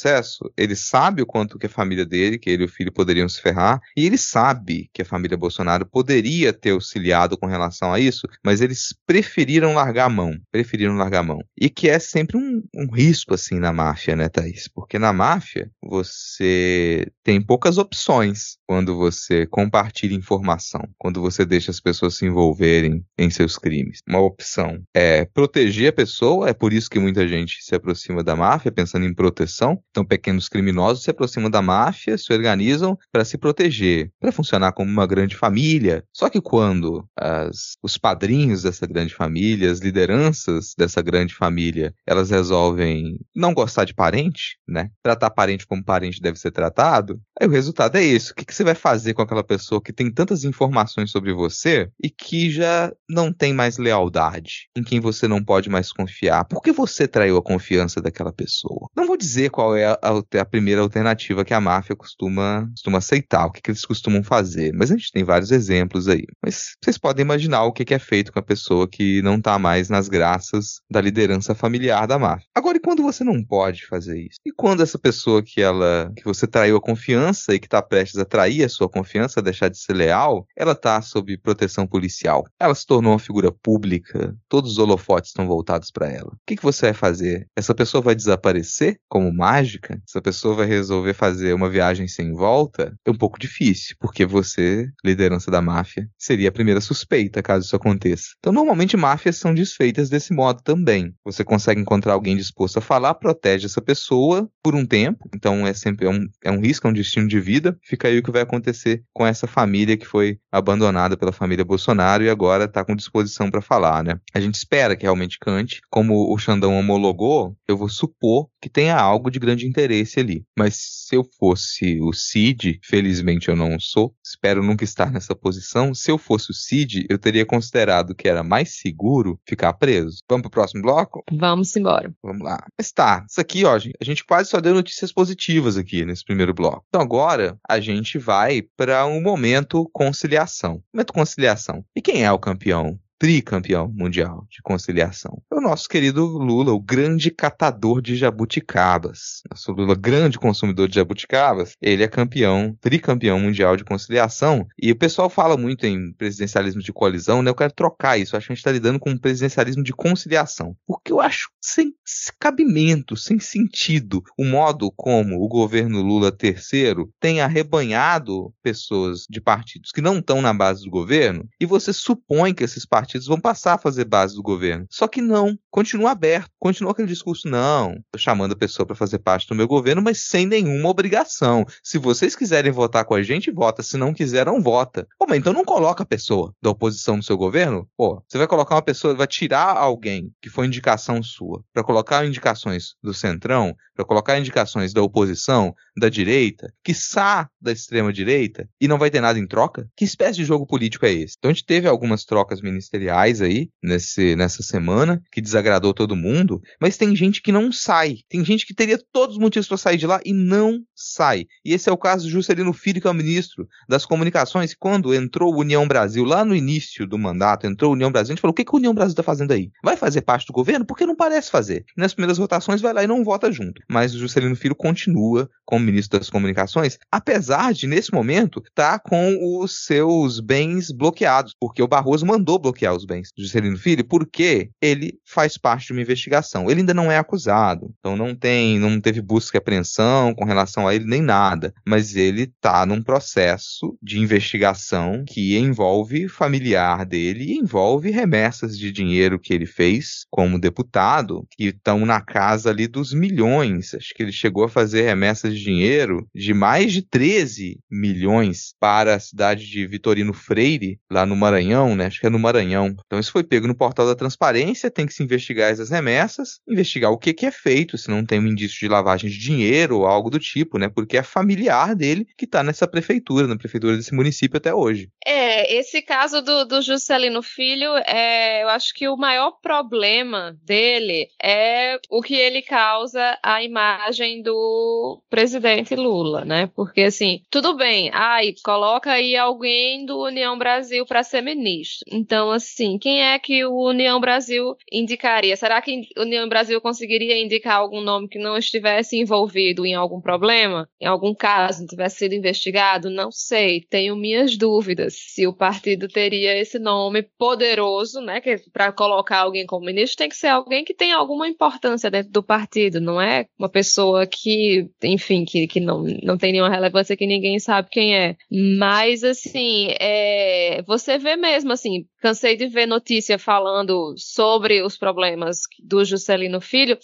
ele sabe o quanto que a família dele, que ele e o filho poderiam se ferrar, e ele sabe que a família Bolsonaro poderia ter auxiliado com relação a isso, mas eles preferiram largar a mão. Preferiram largar a mão. E que é sempre um, um risco, assim, na máfia, né, Thaís? Porque na máfia, você tem poucas opções quando você compartilha informação, quando você deixa as pessoas se envolverem em seus crimes. Uma opção é proteger a pessoa, é por isso que muita gente se aproxima da máfia pensando em proteção. Então, pequenos criminosos se aproximam da máfia, se organizam para se proteger, para funcionar como uma grande família. Só que quando as, os padrinhos dessa grande família, as lideranças dessa grande família, elas resolvem não gostar de parente, né? Tratar parente como parente deve ser tratado, aí o resultado é isso? O que, que você vai fazer com aquela pessoa que tem tantas informações sobre você e que já não tem mais lealdade, em quem você não pode mais confiar? Por que você traiu a confiança daquela pessoa? Não vou dizer qual é a, a, a primeira alternativa que a máfia costuma, costuma aceitar, o que, que eles costumam fazer, mas a gente tem vários exemplos aí. Mas vocês podem imaginar o que, que é feito com a pessoa que não está mais nas graças da liderança familiar da máfia. Agora, e quando você não pode fazer isso? E quando essa pessoa que ela que você traiu a confiança e que está prestes atrair a sua confiança, deixar de ser leal, ela está sob proteção policial. Ela se tornou uma figura pública, todos os holofotes estão voltados para ela. O que, que você vai fazer? Essa pessoa vai desaparecer como mágica? Essa pessoa vai resolver fazer uma viagem sem volta? É um pouco difícil, porque você, liderança da máfia, seria a primeira suspeita caso isso aconteça. Então, normalmente máfias são desfeitas desse modo também. Você consegue encontrar alguém disposto a falar, protege essa pessoa por um tempo, então é sempre é um, é um risco, é um destino de vida, fica aí o que vai acontecer com essa família que foi abandonada pela família Bolsonaro e agora está com disposição para falar, né? A gente espera que realmente cante. Como o Xandão homologou, eu vou supor que tenha algo de grande interesse ali. Mas se eu fosse o Cid, felizmente eu não sou, espero nunca estar nessa posição. Se eu fosse o Cid, eu teria considerado que era mais seguro ficar preso. Vamos pro próximo bloco? Vamos embora. Vamos lá. Mas tá, isso aqui, ó, a gente quase só deu notícias positivas aqui nesse primeiro bloco. Então agora a gente gente vai para um momento conciliação. Momento conciliação. E quem é o campeão tricampeão mundial de conciliação. É o nosso querido Lula, o grande catador de jabuticabas. Nosso Lula, grande consumidor de jabuticabas, ele é campeão, tricampeão mundial de conciliação. E o pessoal fala muito em presidencialismo de coalizão, né? Eu quero trocar isso. Eu acho que a gente está lidando com um presidencialismo de conciliação. Porque eu acho sem cabimento, sem sentido, o modo como o governo Lula terceiro tem arrebanhado pessoas de partidos que não estão na base do governo e você supõe que esses partidos partidos vão passar a fazer base do governo. Só que não, continua aberto, continua aquele discurso, não, chamando a pessoa para fazer parte do meu governo, mas sem nenhuma obrigação. Se vocês quiserem votar com a gente, vota, se não quiser, não vota. Pô, mas então não coloca a pessoa da oposição no seu governo? Pô, você vai colocar uma pessoa, vai tirar alguém que foi indicação sua, para colocar indicações do Centrão, para colocar indicações da oposição, da direita, que sa da extrema direita, e não vai ter nada em troca? Que espécie de jogo político é esse? Então a gente teve algumas trocas ministeriais ministeriais aí nesse, nessa semana, que desagradou todo mundo, mas tem gente que não sai. Tem gente que teria todos os motivos para sair de lá e não sai. E esse é o caso do Juscelino Filho, que é o ministro das Comunicações. Quando entrou União Brasil, lá no início do mandato, entrou União Brasil, a gente falou: o que, que a União Brasil está fazendo aí? Vai fazer parte do governo? Porque não parece fazer. E nas primeiras votações vai lá e não vota junto. Mas o Juscelino Filho continua como ministro das Comunicações, apesar de, nesse momento, estar tá com os seus bens bloqueados, porque o Barroso mandou bloquear os bens do Juscelino Filho, porque ele faz parte de uma investigação. Ele ainda não é acusado, então não tem, não teve busca e apreensão com relação a ele nem nada, mas ele está num processo de investigação que envolve familiar dele e envolve remessas de dinheiro que ele fez como deputado, que estão na casa ali dos milhões. Acho que ele chegou a fazer remessas de dinheiro de mais de 13 milhões para a cidade de Vitorino Freire, lá no Maranhão, né? Acho que é no Maranhão Então isso foi pego no portal da transparência, tem que se investigar essas remessas, investigar o que, que é feito, se não tem um indício de lavagem de dinheiro ou algo do tipo, né? Porque é familiar dele que está nessa prefeitura, na prefeitura desse município até hoje. É, esse caso do, do Juscelino Filho, é, eu acho que o maior problema dele é o que ele causa à imagem do presidente Lula, né? Porque assim, tudo bem, ai, coloca aí alguém do União Brasil para ser ministro. Então, assim, quem é que o União Brasil indicaria? Será que o União Brasil conseguiria indicar algum nome que não estivesse envolvido em algum problema, em algum caso, não tivesse sido investigado? Não sei, tenho minhas dúvidas se o partido teria esse nome poderoso, né, que para colocar alguém como ministro tem que ser alguém que tem alguma importância dentro do partido, não é uma pessoa que, enfim, que, que não, não tem nenhuma relevância que ninguém sabe quem é. Mas, assim, é, você vê mesmo, assim, cansei de ver notícia falando sobre os problemas do Juscelino Filho,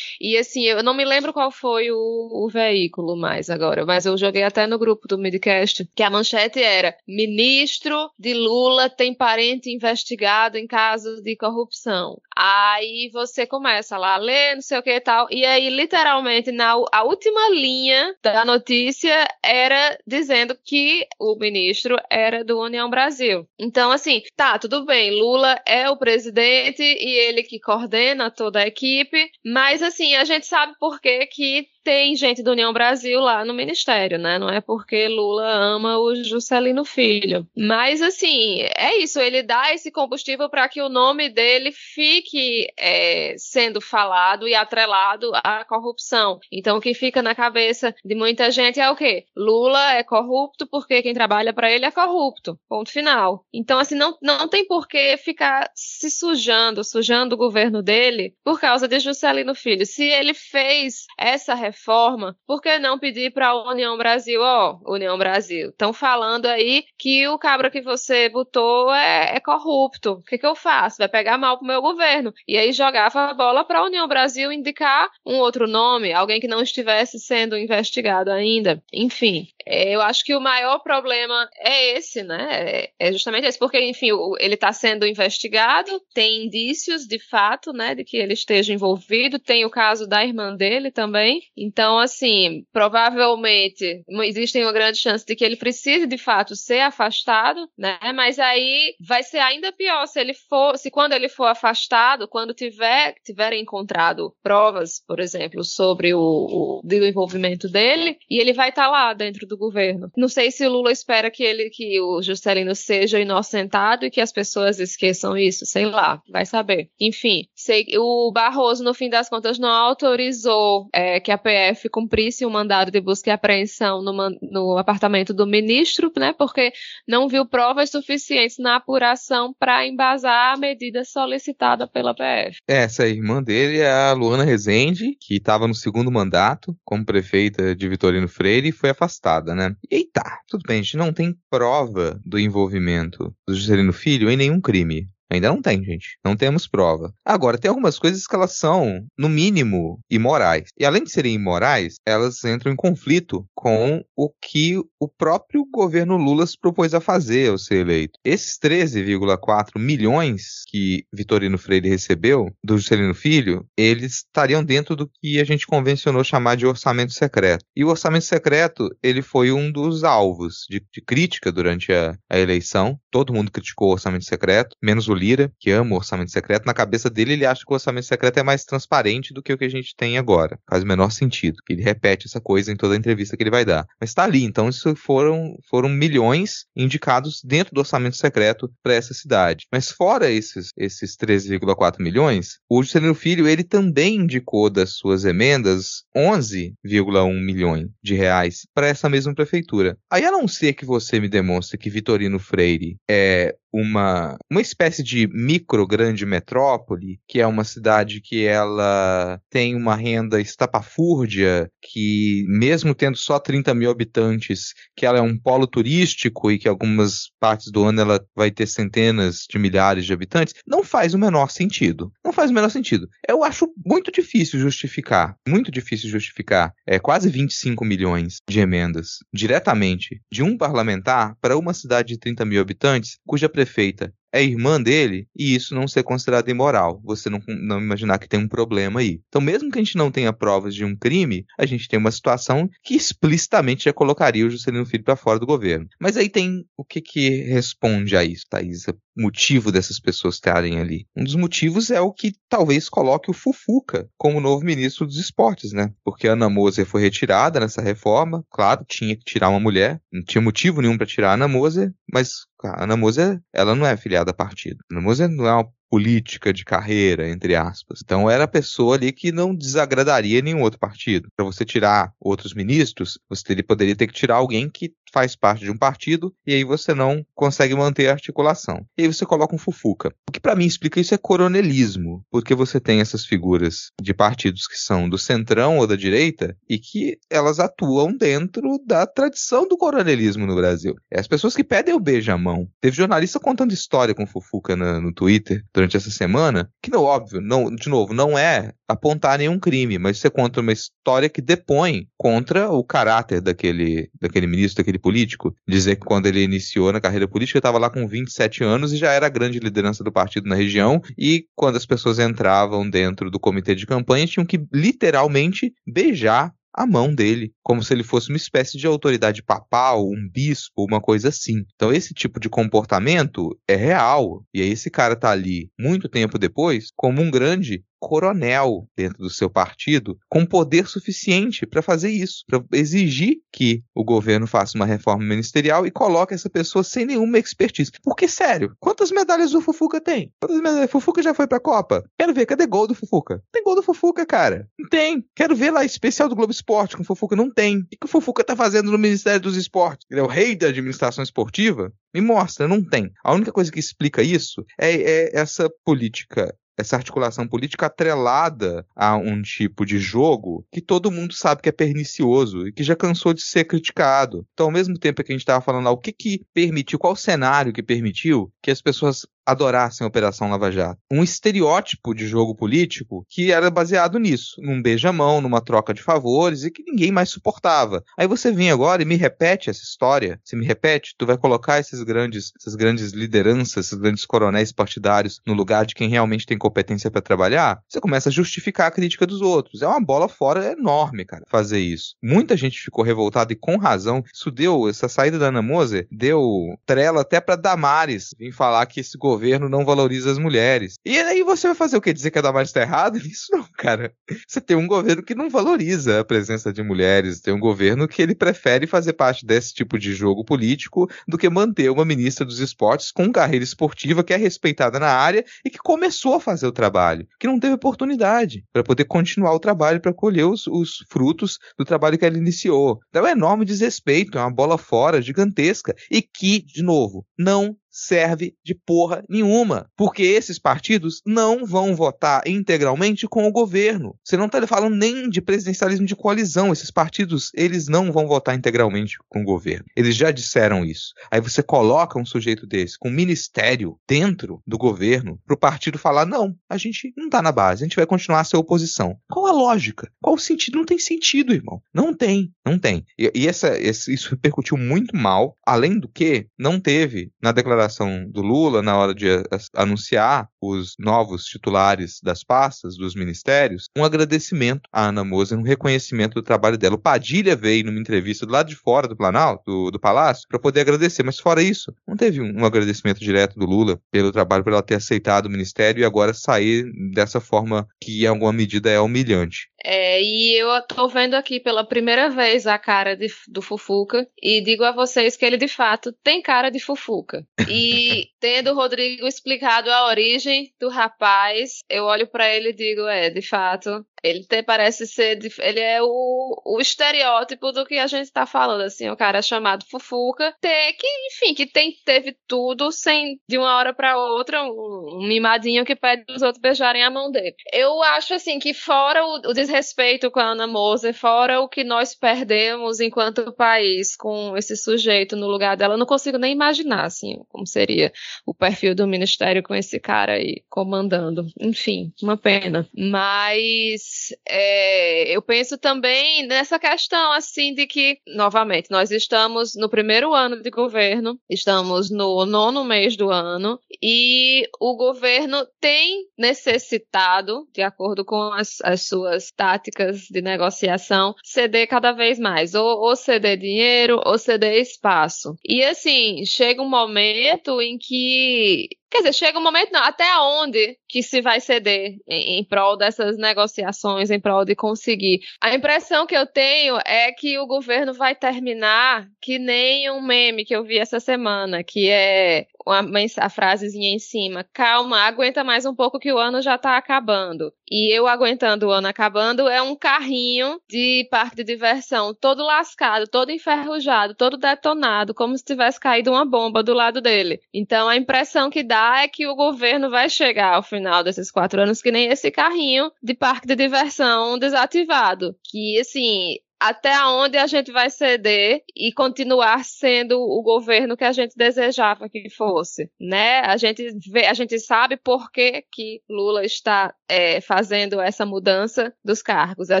e assim, eu não me lembro qual foi o, o veículo mais agora, mas eu joguei até no grupo do Midcast, que a manchete era ministro de Lula tem parente investigado em casos de corrupção. Aí você começa lá a ler, não sei o que e tal, e aí literalmente na a última linha da notícia era dizendo que o ministro era do União Brasil. Então assim, tá, tudo bem, Lula é o presidente e ele que coordena toda a equipe, mas assim, a gente sabe por que que tem gente do União Brasil lá no ministério, né? Não é porque Lula ama o Juscelino Filho. Mas, assim, é isso. Ele dá esse combustível para que o nome dele fique é, sendo falado e atrelado à corrupção. Então, o que fica na cabeça de muita gente é o quê? Lula é corrupto porque quem trabalha para ele é corrupto. Ponto final. Então, assim, não, não tem por que ficar se sujando, sujando o governo dele por causa de Juscelino Filho. Se ele fez essa reforma, reforma, por que não pedir para a União Brasil, ó, União Brasil, estão falando aí que o cabra que você botou é, é corrupto. O que, que eu faço? Vai pegar mal pro meu governo. E aí jogava a bola para a União Brasil indicar um outro nome, alguém que não estivesse sendo investigado ainda. Enfim, eu acho que o maior problema é esse, né? É, é justamente esse, porque, enfim, ele está sendo investigado, tem indícios de fato, né, de que ele esteja envolvido, tem o caso da irmã dele também. Então, assim, provavelmente existe uma grande chance de que ele precise de fato ser afastado, né? Mas aí vai ser ainda pior se ele for, se quando ele for afastado, quando tiver tiverem encontrado provas, por exemplo, sobre o, o do envolvimento dele, e ele vai estar tá lá dentro do governo. Não sei se o Lula espera que ele, que o Juscelino seja inocentado e que as pessoas esqueçam isso, sei lá, vai saber. Enfim, sei, o Barroso, no fim das contas, não autorizou é, que a PF cumprisse o um mandado de busca e apreensão no, no apartamento do ministro, né, porque não viu provas suficientes na apuração para embasar a medida solicitada pela PF. É, essa irmã dele é a Luana Rezende, que estava no segundo mandato como prefeita de Vitorino Freire e foi afastada né? E aí tá, tudo bem, a gente não tem prova do envolvimento do Juscelino Filho em nenhum crime. Ainda não tem, gente. Não temos prova. Agora, tem algumas coisas que elas são, no mínimo, imorais. E além de serem imorais, elas entram em conflito com o que o próprio governo Lula se propôs a fazer ao ser eleito. Esses 13,4 milhões que Vitorino Freire recebeu do Juscelino Filho, eles estariam dentro do que a gente convencionou chamar de orçamento secreto. E o orçamento secreto, ele foi um dos alvos de, de crítica durante a, a eleição. Todo mundo criticou o orçamento secreto, menos o Lira, que ama o orçamento secreto, na cabeça dele ele acha que o orçamento secreto é mais transparente do que o que a gente tem agora. Faz o menor sentido. Ele repete essa coisa em toda a entrevista que ele vai dar. Mas está ali, então isso foram, foram milhões indicados dentro do orçamento secreto para essa cidade. Mas fora esses, esses 13,4 milhões, o Juscelino Filho ele também indicou das suas emendas 11,1 milhões de reais para essa mesma prefeitura. Aí a não ser que você me demonstre que Vitorino Freire é uma, uma espécie de micro grande metrópole, que é uma cidade que ela tem uma renda estapafúrdia, que mesmo tendo só 30 mil habitantes, que ela é um polo turístico e que algumas partes do ano ela vai ter centenas de milhares de habitantes, não faz o menor sentido. Não faz o menor sentido. Eu acho muito difícil justificar, muito difícil justificar, é quase 25 milhões de emendas diretamente de um parlamentar para uma cidade de 30 mil habitantes, cuja prefeita é irmã dele e isso não ser considerado imoral. Você não, não imaginar que tem um problema aí. Então, mesmo que a gente não tenha provas de um crime, a gente tem uma situação que explicitamente já colocaria o Juscelino Filho para fora do governo. Mas aí tem o que, que responde a isso, Thaís? motivo dessas pessoas estarem ali. Um dos motivos é o que talvez coloque o Fufuca como novo ministro dos esportes, né? Porque a Ana Moser foi retirada nessa reforma, claro, tinha que tirar uma mulher, não tinha motivo nenhum para tirar a Ana Moser, mas a Ana Moser, ela não é afiliada a partido. Ana Moser não é uma política de carreira, entre aspas. Então era a pessoa ali que não desagradaria nenhum outro partido. Para você tirar outros ministros, você teria, poderia ter que tirar alguém que faz parte de um partido e aí você não consegue manter a articulação. E aí você coloca um fufuca. O que para mim explica isso é coronelismo, porque você tem essas figuras de partidos que são do centrão ou da direita e que elas atuam dentro da tradição do coronelismo no Brasil. É as pessoas que pedem o beijo à mão. Teve jornalista contando história com fufuca no, Twitter durante essa semana, que não, óbvio, não, de novo, não é apontar nenhum crime, mas você conta uma história que depõe contra o caráter daquele, daquele ministro, daquele político. Dizer que quando ele iniciou na carreira política, estava lá com 27 anos e já era a grande liderança do partido na região, e quando as pessoas entravam dentro do comitê de campanha, tinham que literalmente beijar a mão dele, como se ele fosse uma espécie de autoridade papal, um bispo, uma coisa assim. Então esse tipo de comportamento é real. E aí esse cara tá ali muito tempo depois como um grande coronel dentro do seu partido com poder suficiente para fazer isso, para exigir que o governo faça uma reforma ministerial e coloque essa pessoa sem nenhuma expertise. Porque, sério, quantas medalhas o Fufuca tem? Quantas medalhas? Fufuca já foi pra Copa? Quero ver, cadê gol do Fufuca? Tem gol do Fufuca, cara? Não tem. Quero ver lá especial do Globo Esporte com o Fufuca. Não tem. O que o Fufuca tá fazendo no Ministério dos Esportes? Ele é o rei da administração esportiva? Me mostra, não tem. A única coisa que explica isso é, é essa política essa articulação política atrelada a um tipo de jogo que todo mundo sabe que é pernicioso e que já cansou de ser criticado. Então, ao mesmo tempo que a gente estava falando lá, o que, que permitiu, qual o cenário que permitiu que as pessoas adorassem a Operação Lava Jato. Um estereótipo de jogo político que era baseado nisso, num beijamão, numa troca de favores e que ninguém mais suportava. Aí você vem agora e me repete essa história. Se me repete, tu vai colocar esses grandes, essas grandes lideranças, esses grandes coronéis partidários no lugar de quem realmente tem competência para trabalhar. Você começa a justificar a crítica dos outros. É uma bola fora enorme, cara, fazer isso. Muita gente ficou revoltada e com razão. Isso deu, essa saída da Ana Moser, deu trela até para Damares vir falar que esse governo governo não valoriza as mulheres. E aí você vai fazer o quê? Dizer que a Damares está errada? Isso não, cara. Você tem um governo que não valoriza a presença de mulheres, tem um governo que ele prefere fazer parte desse tipo de jogo político do que manter uma ministra dos esportes com carreira esportiva que é respeitada na área e que começou a fazer o trabalho, que não teve oportunidade para poder continuar o trabalho, para colher os, os frutos do trabalho que ela iniciou. Então é um enorme desrespeito, é uma bola fora gigantesca e que, de novo, não serve de porra nenhuma, porque esses partidos não vão votar integralmente com o governo. Você não está falando nem de presidencialismo de coalizão, esses partidos, eles não vão votar integralmente com o governo. Eles já disseram isso. Aí você coloca um sujeito desse com um ministério dentro do governo para o partido falar: "Não, a gente não está na base, a gente vai continuar a ser oposição". Qual a lógica? Qual o sentido? Não tem sentido, irmão. Não tem, não tem. E, e essa, esse, isso repercutiu muito mal, além do que não teve na declaração declaração do Lula na hora de anunciar os novos titulares das pastas, dos ministérios, um agradecimento à Ana Moser, um reconhecimento do trabalho dela. O Padilha veio numa entrevista do lado de fora do Planalto, do, do Palácio, para poder agradecer, mas fora isso, não teve um, um, agradecimento direto do Lula pelo trabalho, por ela ter aceitado o ministério e agora sair dessa forma que, em alguma medida, é humilhante. É, e eu tô vendo aqui pela primeira vez a cara de, do Fufuca e digo a vocês que ele de fato tem cara de Fufuca. E tendo o Rodrigo explicado a origem do rapaz, eu olho para ele e digo, é, de fato, ele te, parece ser. Ele é o, o estereótipo do que a gente tá falando, assim, o cara chamado Fufuca, ter que, enfim, que tem, teve tudo sem, de uma hora para outra, um, um, mimadinho que pede os outros beijarem a mão dele. Eu acho, assim, que fora o, o desrespeito com a Ana Moser, fora o que nós perdemos enquanto país com esse sujeito no lugar dela, eu não consigo nem imaginar, assim, como seria o perfil do ministério com esse cara aí comandando. Enfim, uma pena. Mas é, eu penso também nessa questão, assim, de que, novamente, nós estamos no primeiro ano de governo, estamos no nono mês do ano, e o governo tem necessitado, de acordo com as, as suas táticas de negociação, ceder cada vez mais, ou, ou ceder dinheiro, ou ceder espaço. E assim, chega um momento em que Quer dizer, chega um momento, não, até onde que se vai ceder em, em, prol dessas negociações, em prol de conseguir. A impressão que eu tenho é que o governo vai terminar que nem um meme que eu vi essa semana, que é uma, a frasezinha em cima, calma, aguenta mais um pouco que o ano já tá acabando. E eu aguentando o ano acabando é um carrinho de parque de diversão todo lascado, todo enferrujado, todo detonado, como se tivesse caído uma bomba do lado dele. Então a impressão que dá é que o governo vai chegar ao final desses quatro anos que nem esse carrinho de parque de diversão desativado. Que assim, até onde a gente vai ceder e continuar sendo o governo que a gente desejava que fosse, né? A gente vê, a gente sabe por que, que Lula está é, fazendo essa mudança dos cargos. A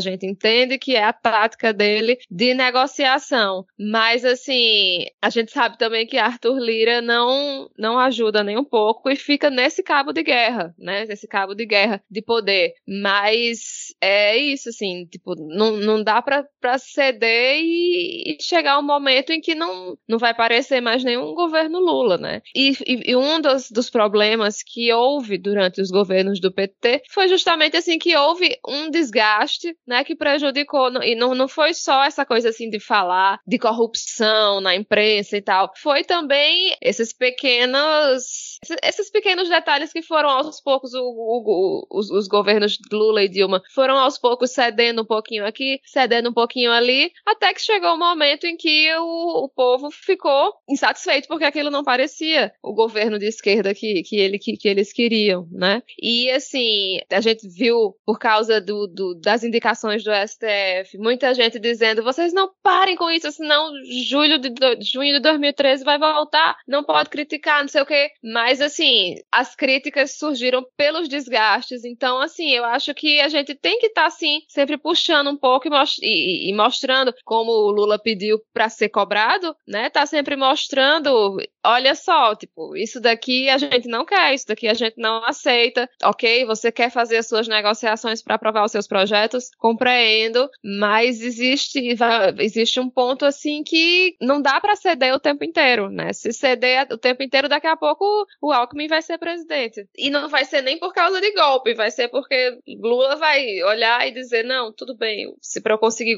gente entende que é a tática dele de negociação, mas assim a gente sabe também que Arthur Lira não não ajuda nem um pouco e fica nesse cabo de guerra, né? Nesse cabo de guerra de poder. Mas é isso, assim, tipo, não, não dá para para ceder e, e, chegar um momento em que não, não vai parecer mais nenhum governo Lula, né? E, e, e um dos, dos problemas que houve durante os governos do PT foi justamente assim que houve um desgaste, né, que prejudicou e não, não foi só essa coisa assim de falar de corrupção na imprensa e tal, foi também esses pequenos esses pequenos detalhes que foram aos poucos o, o, os, os, governos Lula e Dilma foram aos poucos cedendo um pouquinho aqui, cedendo um pouquinho ali, até que chegou o um momento em que o, povo ficou insatisfeito porque aquilo não parecia o governo de esquerda que, que, ele, que, que eles queriam, né? E assim, a gente viu por causa do, do, das indicações do STF, muita gente dizendo: vocês não parem com isso, senão julho de, junho de 2013 vai voltar, não pode criticar, não sei o quê. Mas assim, as críticas surgiram pelos desgastes. Então, assim, eu acho que a gente tem que estar, tá, assim, sempre puxando um pouco e, e, e mostrando, como o Lula pediu para ser cobrado, né? Tá sempre mostrando, olha só, tipo, isso daqui a gente não quer, isso daqui a gente não aceita. Ok, você quer fazer as suas negociações para aprovar os seus projetos? Compreendo, mas existe, existe um ponto, assim, que não dá para ceder o tempo inteiro, né? Se ceder o tempo inteiro, daqui a pouco o Alckmin vai ser presidente. E não vai ser nem por causa de golpe, vai ser porque Lula vai olhar e dizer: não, tudo bem, se para eu conseguir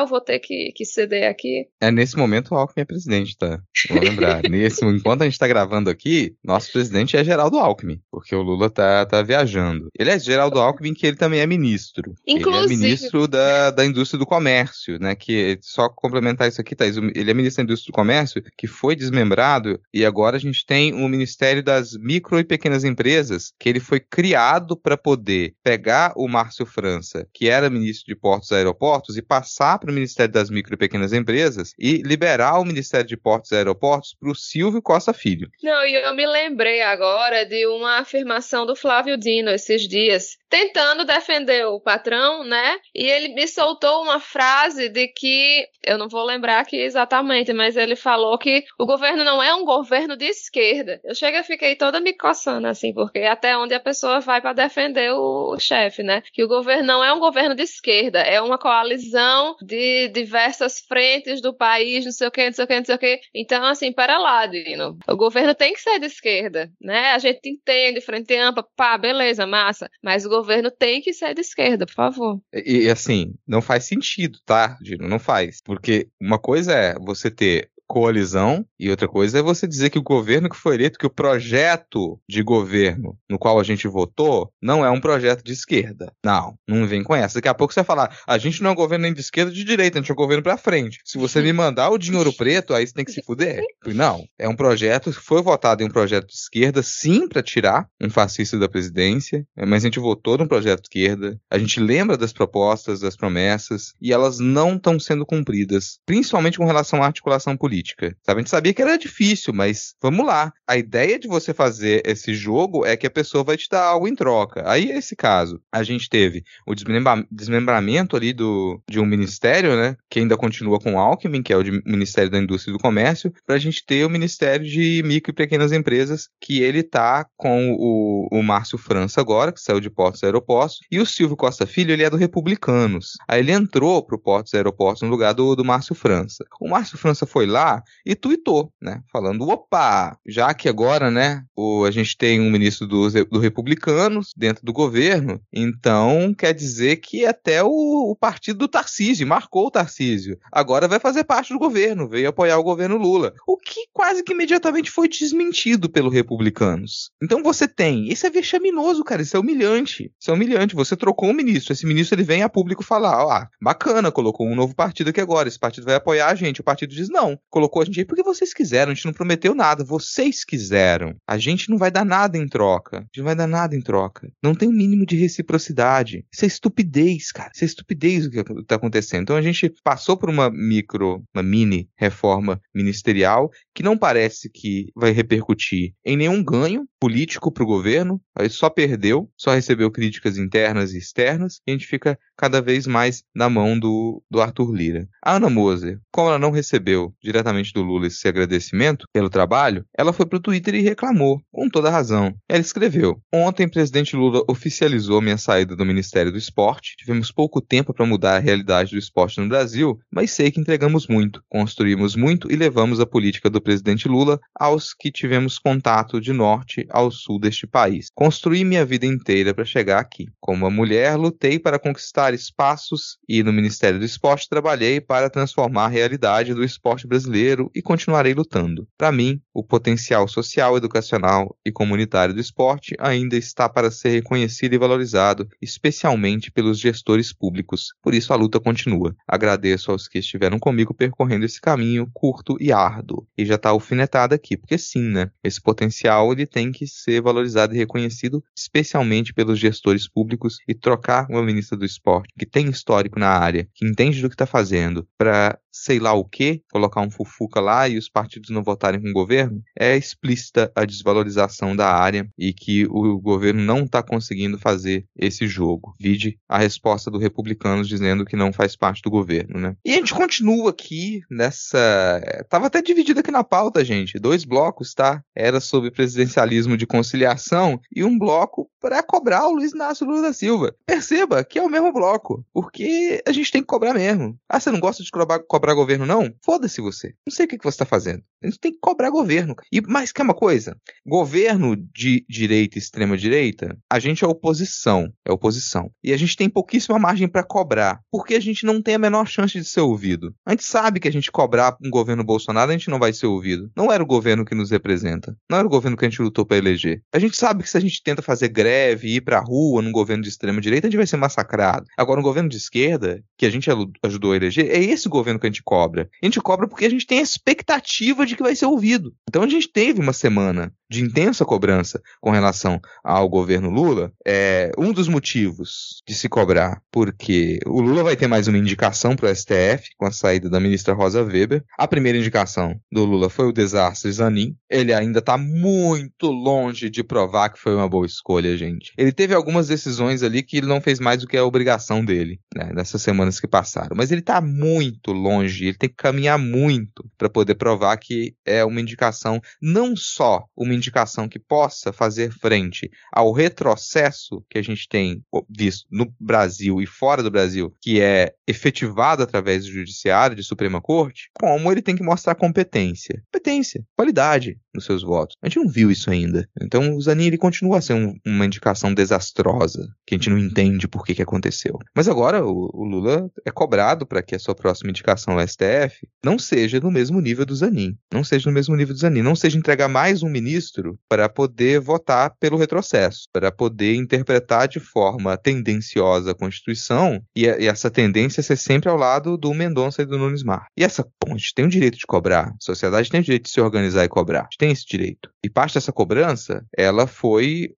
eu vou ter que, que ceder aqui. É nesse momento o Alckmin é presidente, tá? Vou lembrar. nesse, enquanto a gente tá gravando aqui, nosso presidente é Geraldo Alckmin, porque o Lula tá, tá viajando. Ele é Geraldo Alckmin, que ele também é ministro. Inclusive. Ele é ministro da, da indústria do comércio, né? Que só complementar isso aqui, Thaís, ele é ministro da indústria do comércio, que foi desmembrado, e agora a gente tem um ministério Ministério das Micro e Pequenas Empresas, que ele foi criado para poder pegar o Márcio França, que era ministro de Portos e Aeroportos, e passar para o Ministério das Micro e Pequenas Empresas e liberar o Ministério de Portos e Aeroportos para o Silvio Costa Filho. Não, e eu me lembrei agora de uma afirmação do Flávio Dino esses dias, tentando defender o patrão, né? E ele me soltou uma frase de que eu não vou lembrar aqui exatamente, mas ele falou que o governo não é um governo de esquerda. Eu cheguei fiquei toda me coçando, assim, porque até onde a pessoa vai para defender o, chefe, né? Que o governo não é um governo de esquerda, é uma coalizão de diversas frentes do país, não sei o que, não sei o que, não sei o que. Então, assim, para lá, Dino. O governo tem que ser de esquerda, né? A gente entende, frente ampla, pá, beleza, massa. Mas o governo tem que ser de esquerda, por favor. E, e assim, não faz sentido, tá, Dino? Não faz. Porque uma coisa é você ter coalizão, e outra coisa é você dizer que o governo que foi eleito, que o projeto de governo no qual a gente votou, não é um projeto de esquerda. Não, não vem com essa. Daqui a pouco você vai falar, a gente não é um governo nem de esquerda nem de direita, a gente é um governo pra frente. Se você me mandar o dinheiro preto, aí você tem que se fuder. Não, é um projeto, foi votado em um projeto de esquerda, sim, para tirar um fascista da presidência, mas a gente votou num projeto de esquerda, a gente lembra das propostas, das promessas, e elas não estão sendo cumpridas, principalmente com relação à articulação política política. A gente sabia que era difícil, mas vamos lá. A ideia de você fazer esse jogo é que a pessoa vai te dar algo em troca. Aí, nesse caso, a gente teve o desmembra desmembramento ali do, de um ministério, né? Que ainda continua com o Alckmin, que é o de Ministério da Indústria e do Comércio, para a gente ter o Ministério de Micro e Pequenas Empresas, que ele tá com o, o Márcio França agora, que saiu de Portos e Aeroportos, e o Silvio Costa Filho, ele é do Republicanos. Aí ele entrou pro Portos e Aeroportos no lugar do, do Márcio França. O Márcio França foi lá e tuitou, né? Falando, opa, já que agora, né, o, a gente tem um ministro do, do Republicanos dentro do governo, então quer dizer que até o, o partido do Tarcísio, marcou o Tarcísio, agora vai fazer parte do governo, veio apoiar o governo Lula. O que quase que imediatamente foi desmentido pelo Republicanos. Então você tem, isso é vexaminoso, cara, isso é humilhante. Isso é humilhante. Você trocou um ministro, esse ministro ele vem a público falar, ó, ah, bacana, colocou um novo partido aqui agora, esse partido vai apoiar a gente. O partido diz, não, colocou a gente aí porque vocês quiseram, a gente não prometeu nada, vocês quiseram. A gente não vai dar nada em troca. A gente não vai dar nada em troca. Não tem um mínimo de reciprocidade. Isso é estupidez, cara. Isso é estupidez o que está acontecendo. Então a gente passou por uma micro, uma mini reforma ministerial que não parece que vai repercutir em nenhum ganho político para o governo, aí só perdeu, só recebeu críticas internas e externas, e a gente fica cada vez mais na mão do, do Arthur Lira. A Ana Moser, como ela não recebeu diretamente do Lula esse agradecimento pelo trabalho, ela foi para o Twitter e reclamou, com toda razão. Ela escreveu: Ontem, o presidente Lula oficializou minha saída do Ministério do Esporte. Tivemos pouco tempo para mudar a realidade do esporte no Brasil, mas sei que entregamos muito, construímos muito e levamos a política do presidente Lula aos que tivemos contato de norte ao sul deste país. Construí minha vida inteira para chegar aqui. Como uma mulher, lutei para conquistar espaços e no Ministério do Esporte trabalhei para transformar a realidade do esporte brasileiro e continuarei lutando. Para mim, o potencial social, educacional e comunitário do esporte ainda está para ser reconhecido e valorizado, especialmente pelos gestores públicos. Por isso a luta continua. Agradeço aos que estiveram comigo percorrendo esse caminho curto e árduo. E já está alfinetado aqui, porque sim, né? Esse potencial ele tem que ser valorizado e reconhecido, especialmente pelos gestores públicos e trocar uma ministra do esporte que tem histórico na área, que entende do que está fazendo, para sei lá o que, colocar um fufuca lá e os partidos não votarem com o governo, é explícita a desvalorização da área e que o governo não está conseguindo fazer esse jogo. Vide a resposta do Republicanos dizendo que não faz parte do governo, né? E a gente continua aqui nessa. É, tava até dividido aqui na pauta, gente. Dois blocos, tá? Era sobre presidencialismo de conciliação e um bloco para cobrar o Luiz Inácio Lula da Silva. Perceba que é o mesmo bloco, porque a gente tem que cobrar mesmo. Ah, você não gosta de cobrar, cobrar governo, não? Foda-se você. Não sei o que, que você está fazendo. A gente tem que cobrar governo. E mais que é uma coisa, governo de direita e extrema direita, a gente é oposição, é oposição. E a gente tem pouquíssima margem para cobrar, porque a gente não tem a menor chance de ser ouvido. A gente sabe que a gente cobrar um governo Bolsonaro, a gente não vai ser ouvido. Não era o governo que nos representa. Não era o governo que a gente lutou para eleger. A gente sabe que se a gente tenta fazer greve ir pra rua num governo de extrema direita, a gente vai ser massacrado. Agora, um governo de esquerda, que a gente ajudou a eleger, é esse governo que a gente cobra. A gente cobra porque a gente tem a expectativa de que vai ser ouvido. Então a gente teve uma semana de intensa cobrança com relação ao governo Lula. É um dos motivos de se cobrar, porque o Lula vai ter mais uma indicação para o STF com a saída da ministra Rosa Weber. A primeira indicação do Lula foi o desastre Zanin. Ele ainda está muito longe de provar que foi uma boa escolha, gente. Ele teve algumas decisões ali que ele não fez mais do que a obrigação dele, né, nessas semanas que passaram. Mas ele está muito longe, ele tem que caminhar muito para poder provar que é uma indicação, não só uma indicação que possa fazer frente ao retrocesso que a gente tem visto no Brasil e fora do Brasil, que é efetivado através do Judiciário, de Suprema Corte, como ele tem que mostrar competência. Competência, qualidade nos seus votos. A gente não viu isso ainda. Então o Zanin ele continua a ser um, uma indicação desastrosa, que a gente não entende por que, que aconteceu. Mas agora o, o Lula é cobrado para que a sua próxima indicação ao STF não seja no mesmo nível do Zanin. Não seja no mesmo nível do Zanin. Não seja entregar mais um ministro para poder votar pelo retrocesso, para poder interpretar de forma tendenciosa a Constituição e, e essa tendência ser sempre ao lado do Mendonça e do Nunes Mar. E essa ponte tem o direito de cobrar, a sociedade tem o direito de se organizar e cobrar, a tem esse direito. E parte dessa cobrança, ela foi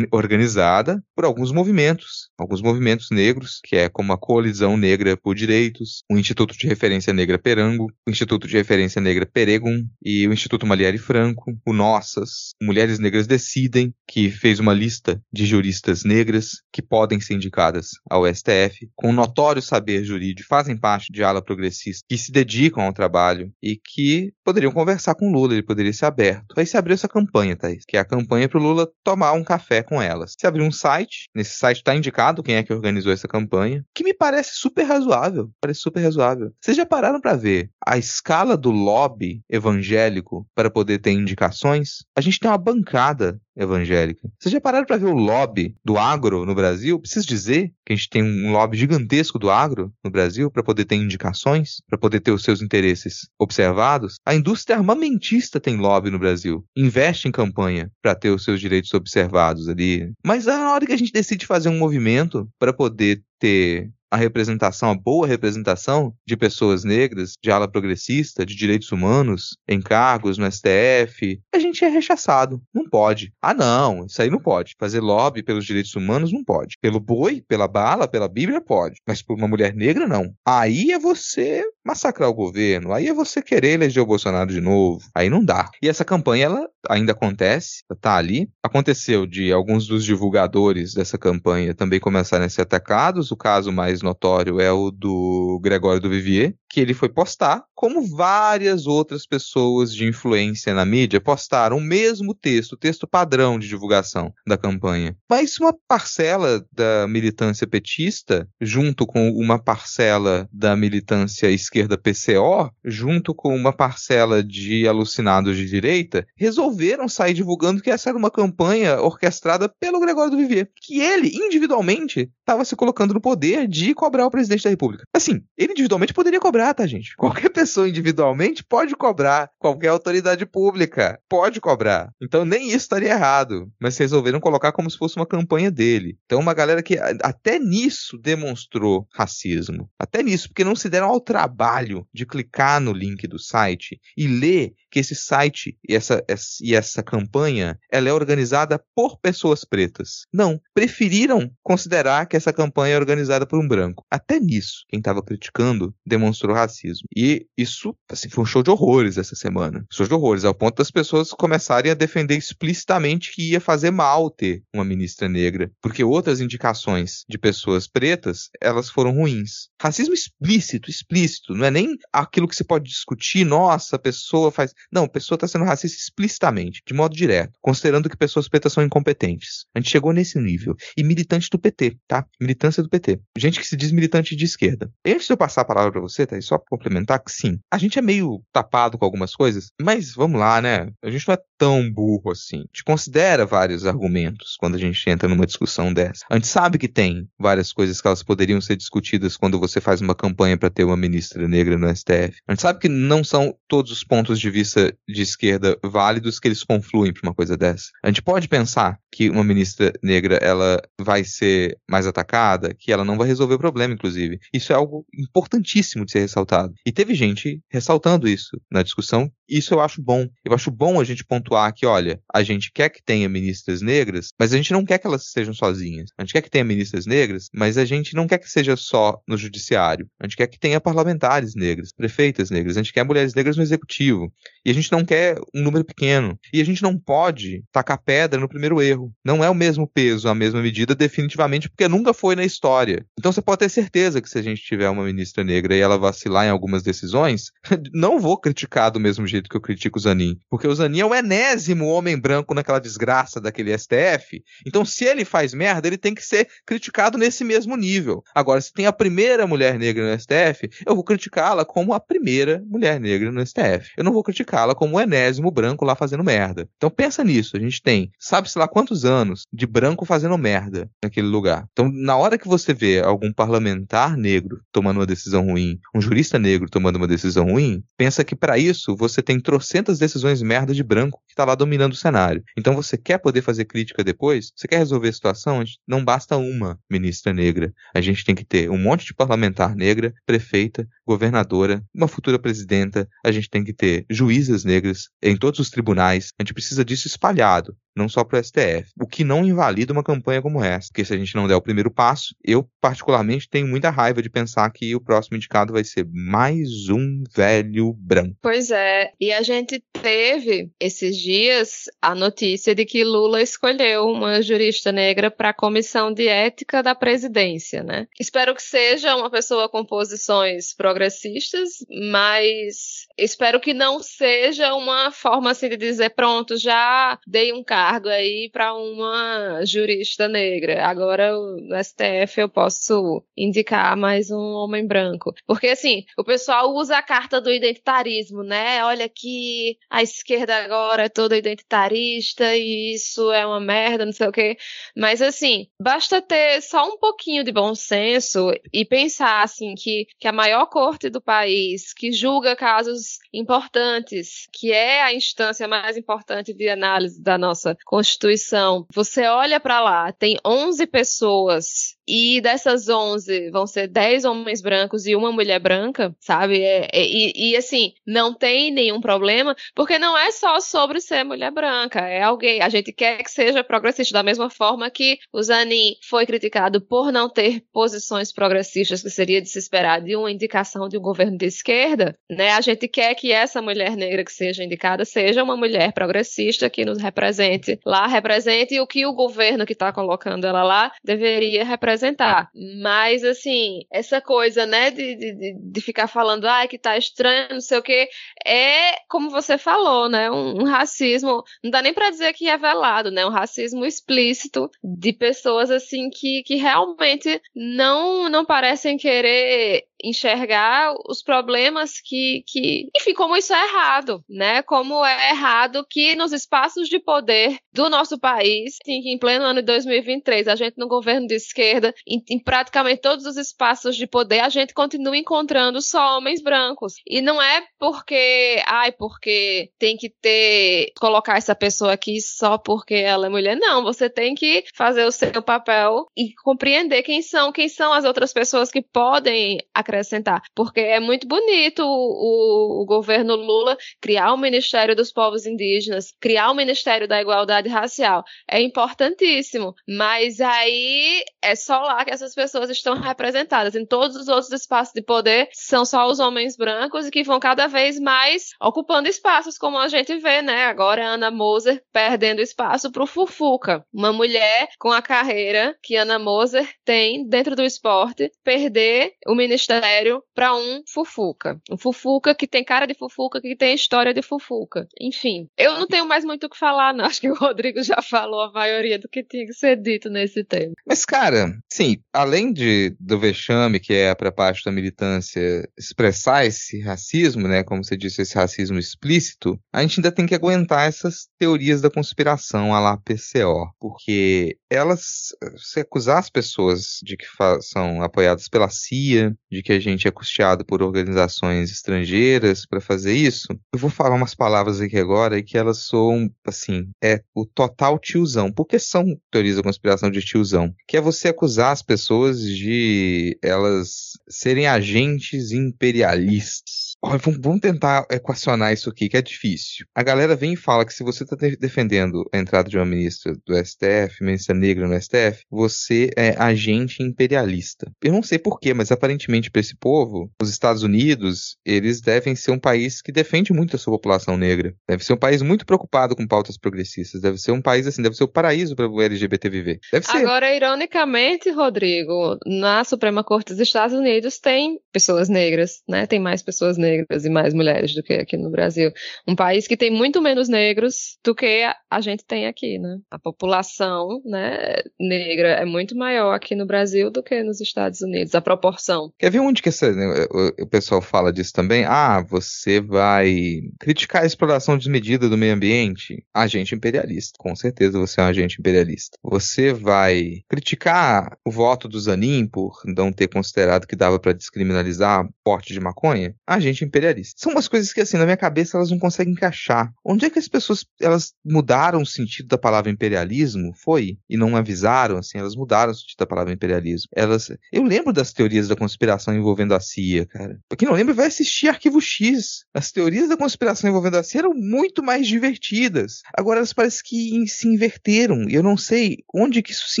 organizada por alguns movimentos, alguns movimentos negros, que é como a Coalizão Negra por Direitos, o Instituto de Referência Negra Perango, o Instituto de Referência Negra Peregum e o Instituto Malieri Franco, o Nossas, Mulheres Negras Decidem, que fez uma lista de juristas negras que podem ser indicadas ao STF, com notório saber jurídico, fazem parte de ala progressista, que se dedicam ao trabalho e que poderiam conversar com Lula, ele poderia ser aberto. Aí se abriu essa campanha, Thaís, que é a campanha para o Lula tomar um café com elas. Se abriu um site, nesse site está indicado quem é que organizou essa campanha, que me parece super razoável, parece super razoável. Vocês já pararam para ver a escala do lobby evangélico para poder ter indicações? A gente tem uma bancada evangélica. Vocês já pararam para ver o lobby do agro no Brasil? Preciso dizer que a gente tem um lobby gigantesco do agro no Brasil para poder ter indicações, para poder ter os seus interesses observados. A indústria armamentista tem lobby no Brasil, investe em campanha para ter os seus direitos observados ali. Mas na hora que a gente decide fazer um movimento para poder ter a representação, a boa representação de pessoas negras, de ala progressista, de direitos humanos, em cargos no STF, a gente é rechaçado. Não pode. Ah, não, isso aí não pode. Fazer lobby pelos direitos humanos não pode. Pelo boi, pela bala, pela Bíblia pode. Mas por uma mulher negra, não. Aí é você massacrar o governo. Aí é você querer eleger o Bolsonaro de novo. Aí não dá. E essa campanha, ela ainda acontece, tá ali. Aconteceu de alguns dos divulgadores dessa campanha também começarem a ser atacados. O caso mais notório é o do Gregório do Vivier, que ele foi postar, como várias outras pessoas de influência na mídia postaram o mesmo texto, o texto padrão de divulgação da campanha. Mas uma parcela da militância petista, junto com uma parcela da militância esquerda PCO, junto com uma parcela de alucinados de direita, resolveram sair divulgando que essa era uma campanha orquestrada pelo Gregório do Vivier, que ele individualmente estava se colocando no poder de cobrar o presidente da República. Assim, ele individualmente poderia cobrar, tá, gente? Qualquer pessoa individualmente pode cobrar. Qualquer autoridade pública pode cobrar. Então nem isso estaria errado. Mas resolveram colocar como se fosse uma campanha dele. Então uma galera que até nisso demonstrou racismo. Até nisso, porque não se deram ao trabalho de clicar no link do site e ler que esse site e essa, e essa campanha ela é organizada por pessoas pretas. Não, preferiram considerar que essa campanha é organizada por um branco. Até nisso, quem estava criticando demonstrou racismo. E isso assim, foi um show de horrores essa semana. Show de horrores, ao ponto das pessoas começarem a defender explicitamente que ia fazer mal ter uma ministra negra, porque outras indicações de pessoas pretas, elas foram ruins. Racismo explícito, explícito, não é nem aquilo que se pode discutir, nossa, a pessoa faz não, a pessoa está sendo racista explicitamente, de modo direto, considerando que pessoas pretas são incompetentes. A gente chegou nesse nível. E militante do PT, tá? Militância do PT. Gente que se diz militante de esquerda. E antes de eu passar a palavra para você, tá? só pra complementar que sim, a gente é meio tapado com algumas coisas, mas vamos lá, né? A gente não é tão burro assim. A gente considera vários argumentos quando a gente entra numa discussão dessa. A gente sabe que tem várias coisas que elas poderiam ser discutidas quando você faz uma campanha para ter uma ministra negra no STF. A gente sabe que não são todos os pontos de vista de esquerda válidos que eles confluem para uma coisa dessa. A gente pode pensar que uma ministra negra ela vai ser mais atacada, que ela não vai resolver o problema, inclusive. Isso é algo importantíssimo de ser ressaltado. E teve gente ressaltando isso na discussão. Isso eu acho bom. Eu acho bom a gente pontuar que, olha, a gente quer que tenha ministras negras, mas a gente não quer que elas estejam sozinhas. A gente quer que tenha ministras negras, mas a gente não quer que seja só no judiciário. A gente quer que tenha parlamentares negras, prefeitas negras. A gente quer mulheres negras no executivo. E a gente não quer um número pequeno. E a gente não pode tacar pedra no primeiro erro. Não é o mesmo peso, a mesma medida, definitivamente, porque nunca foi na história. Então você pode ter certeza que se a gente tiver uma ministra negra e ela vacilar em algumas decisões, não vou criticar do mesmo jeito que eu critico o Zanin. Porque o Zanin é o enésimo homem branco naquela desgraça daquele STF. Então, se ele faz merda, ele tem que ser criticado nesse mesmo nível. Agora, se tem a primeira mulher negra no STF, eu vou criticá-la como a primeira mulher negra no STF. Eu não vou criticar colocá-la como o enésimo branco lá fazendo merda. Então pensa nisso, a gente tem, sabe-se lá quantos anos de branco fazendo merda naquele lugar. Então, na hora que você vê algum parlamentar negro tomando uma decisão ruim, um jurista negro tomando uma decisão ruim, pensa que para isso você tem trocentas decisões merda de branco que tá lá dominando o cenário. Então você quer poder fazer crítica depois? Você quer resolver a situação? Não basta uma ministra negra. A gente tem que ter um monte de parlamentar negra, prefeita, governadora, uma futura presidenta. A gente tem que ter juízas negras em todos os tribunais. A gente precisa disso espalhado não só para o STF. O que não invalida uma campanha como essa, porque se a gente não der o primeiro passo, eu particularmente tenho muita raiva de pensar que o próximo indicado vai ser mais um velho branco. Pois é, e a gente teve esses dias a notícia de que Lula escolheu uma jurista negra para a comissão de ética da presidência, né? Espero que seja uma pessoa com posições progressistas, mas espero que não seja uma forma assim de dizer pronto, já dei um cargo cargo aí para uma jurista negra. Agora no STF eu posso indicar mais um homem branco. Porque assim, o pessoal usa a carta do identitarismo, né? Olha que a esquerda agora é toda identitarista e isso é uma merda, não sei o quê. Mas assim, basta ter só um pouquinho de bom senso e pensar assim que, que a maior corte do país, que julga casos importantes, que é a instância mais importante de análise da nossa Constituição, você olha para lá, tem 11 pessoas e dessas 11 vão ser 10 homens brancos e uma mulher branca, sabe? É, é, e, e, assim, não tem nenhum problema, porque não é só sobre ser mulher branca, é alguém. A gente quer que seja progressista, da mesma forma que o Zanin foi criticado por não ter posições progressistas, que seria de se esperar de uma indicação de um governo de esquerda, né? A gente quer que essa mulher negra que seja indicada seja uma mulher progressista que nos represente lá, represente o que o governo que está colocando ela lá deveria representar apresentar. Mas, assim, essa coisa, né, de, de, de ficar falando, ai, que tá estranho, não sei o quê, é, como você falou, né, um, um racismo, não dá nem para dizer que é velado, né, um racismo explícito de pessoas, assim, que, que realmente não, não parecem querer enxergar os problemas que, que, enfim, como isso é errado, né? Como é errado que nos espaços de poder do nosso país, em pleno ano de 2023, a gente no governo de esquerda, em, em, praticamente todos os espaços de poder, a gente continua encontrando só homens brancos. E não é porque, ai, porque tem que ter, colocar essa pessoa aqui só porque ela é mulher. Não, você tem que fazer o seu papel e compreender quem são, quem são as outras pessoas que podem acrescentar. Porque é muito bonito o, o, governo Lula criar o Ministério dos Povos Indígenas, criar o Ministério da Igualdade Racial. É importantíssimo. Mas aí é só lá que essas pessoas estão representadas. Em todos os outros espaços de poder são só os homens brancos e que vão cada vez mais ocupando espaços, como a gente vê, né? Agora Ana Moser perdendo espaço para o Fufuca, uma mulher com a carreira que Ana Moser tem dentro do esporte, perder o ministério sério para um fufuca. Um fufuca que tem cara de fufuca, que tem história de fufuca. Enfim, eu não tenho mais muito o que falar, não. Acho que o Rodrigo já falou a maioria do que tinha que ser dito nesse tema. Mas, cara, sim, além de, do vexame, que é para parte da militância expressar esse racismo, né, como você disse, esse racismo explícito, a gente ainda tem que aguentar essas teorias da conspiração a lá PCO, porque elas, se acusar as pessoas de que são apoiadas pela CIA, de que a gente é custeado por organizações estrangeiras para fazer isso, eu vou falar umas palavras aqui agora que elas são, assim, é o total tiozão. Porque são teorias da conspiração de tiozão? Que é você acusar as pessoas de elas serem agentes imperialistas. Vamos tentar equacionar isso aqui, que é difícil. A galera vem e fala que se você está defendendo a entrada de uma ministra do STF, ministra negra no STF, você é agente imperialista. Eu não sei porquê, mas aparentemente para esse povo, os Estados Unidos, eles devem ser um país que defende muito a sua população negra. Deve ser um país muito preocupado com pautas progressistas. Deve ser um país assim, deve ser o um paraíso para o LGBT viver. Deve ser. Agora, ironicamente, Rodrigo, na Suprema Corte dos Estados Unidos tem pessoas negras, né? Tem mais pessoas negras negras e mais mulheres do que aqui no Brasil. Um país que tem muito menos negros do que a, gente tem aqui, né? A população, né, negra é muito maior aqui no Brasil do que nos Estados Unidos, a proporção. Quer ver onde que essa, né, o, o, pessoal fala disso também? Ah, você vai criticar a exploração desmedida do meio ambiente? Agente imperialista, com certeza você é um agente imperialista. Você vai criticar o voto do Zanin por não ter considerado que dava para descriminalizar porte de maconha? Agente imperialista. São umas coisas que assim na minha cabeça elas não conseguem encaixar. Onde é que as pessoas elas mudaram o sentido da palavra imperialismo? Foi e não avisaram assim, elas mudaram o sentido da palavra imperialismo. Elas, eu lembro das teorias da conspiração envolvendo a CIA, cara. Pra quem não lembra, vai assistir Arquivo X. As teorias da conspiração envolvendo a CIA eram muito mais divertidas. Agora elas parecem que se inverteram e eu não sei onde que isso se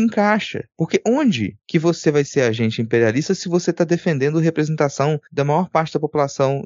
encaixa. Porque onde que você vai ser agente imperialista se você está defendendo representação da maior parte da população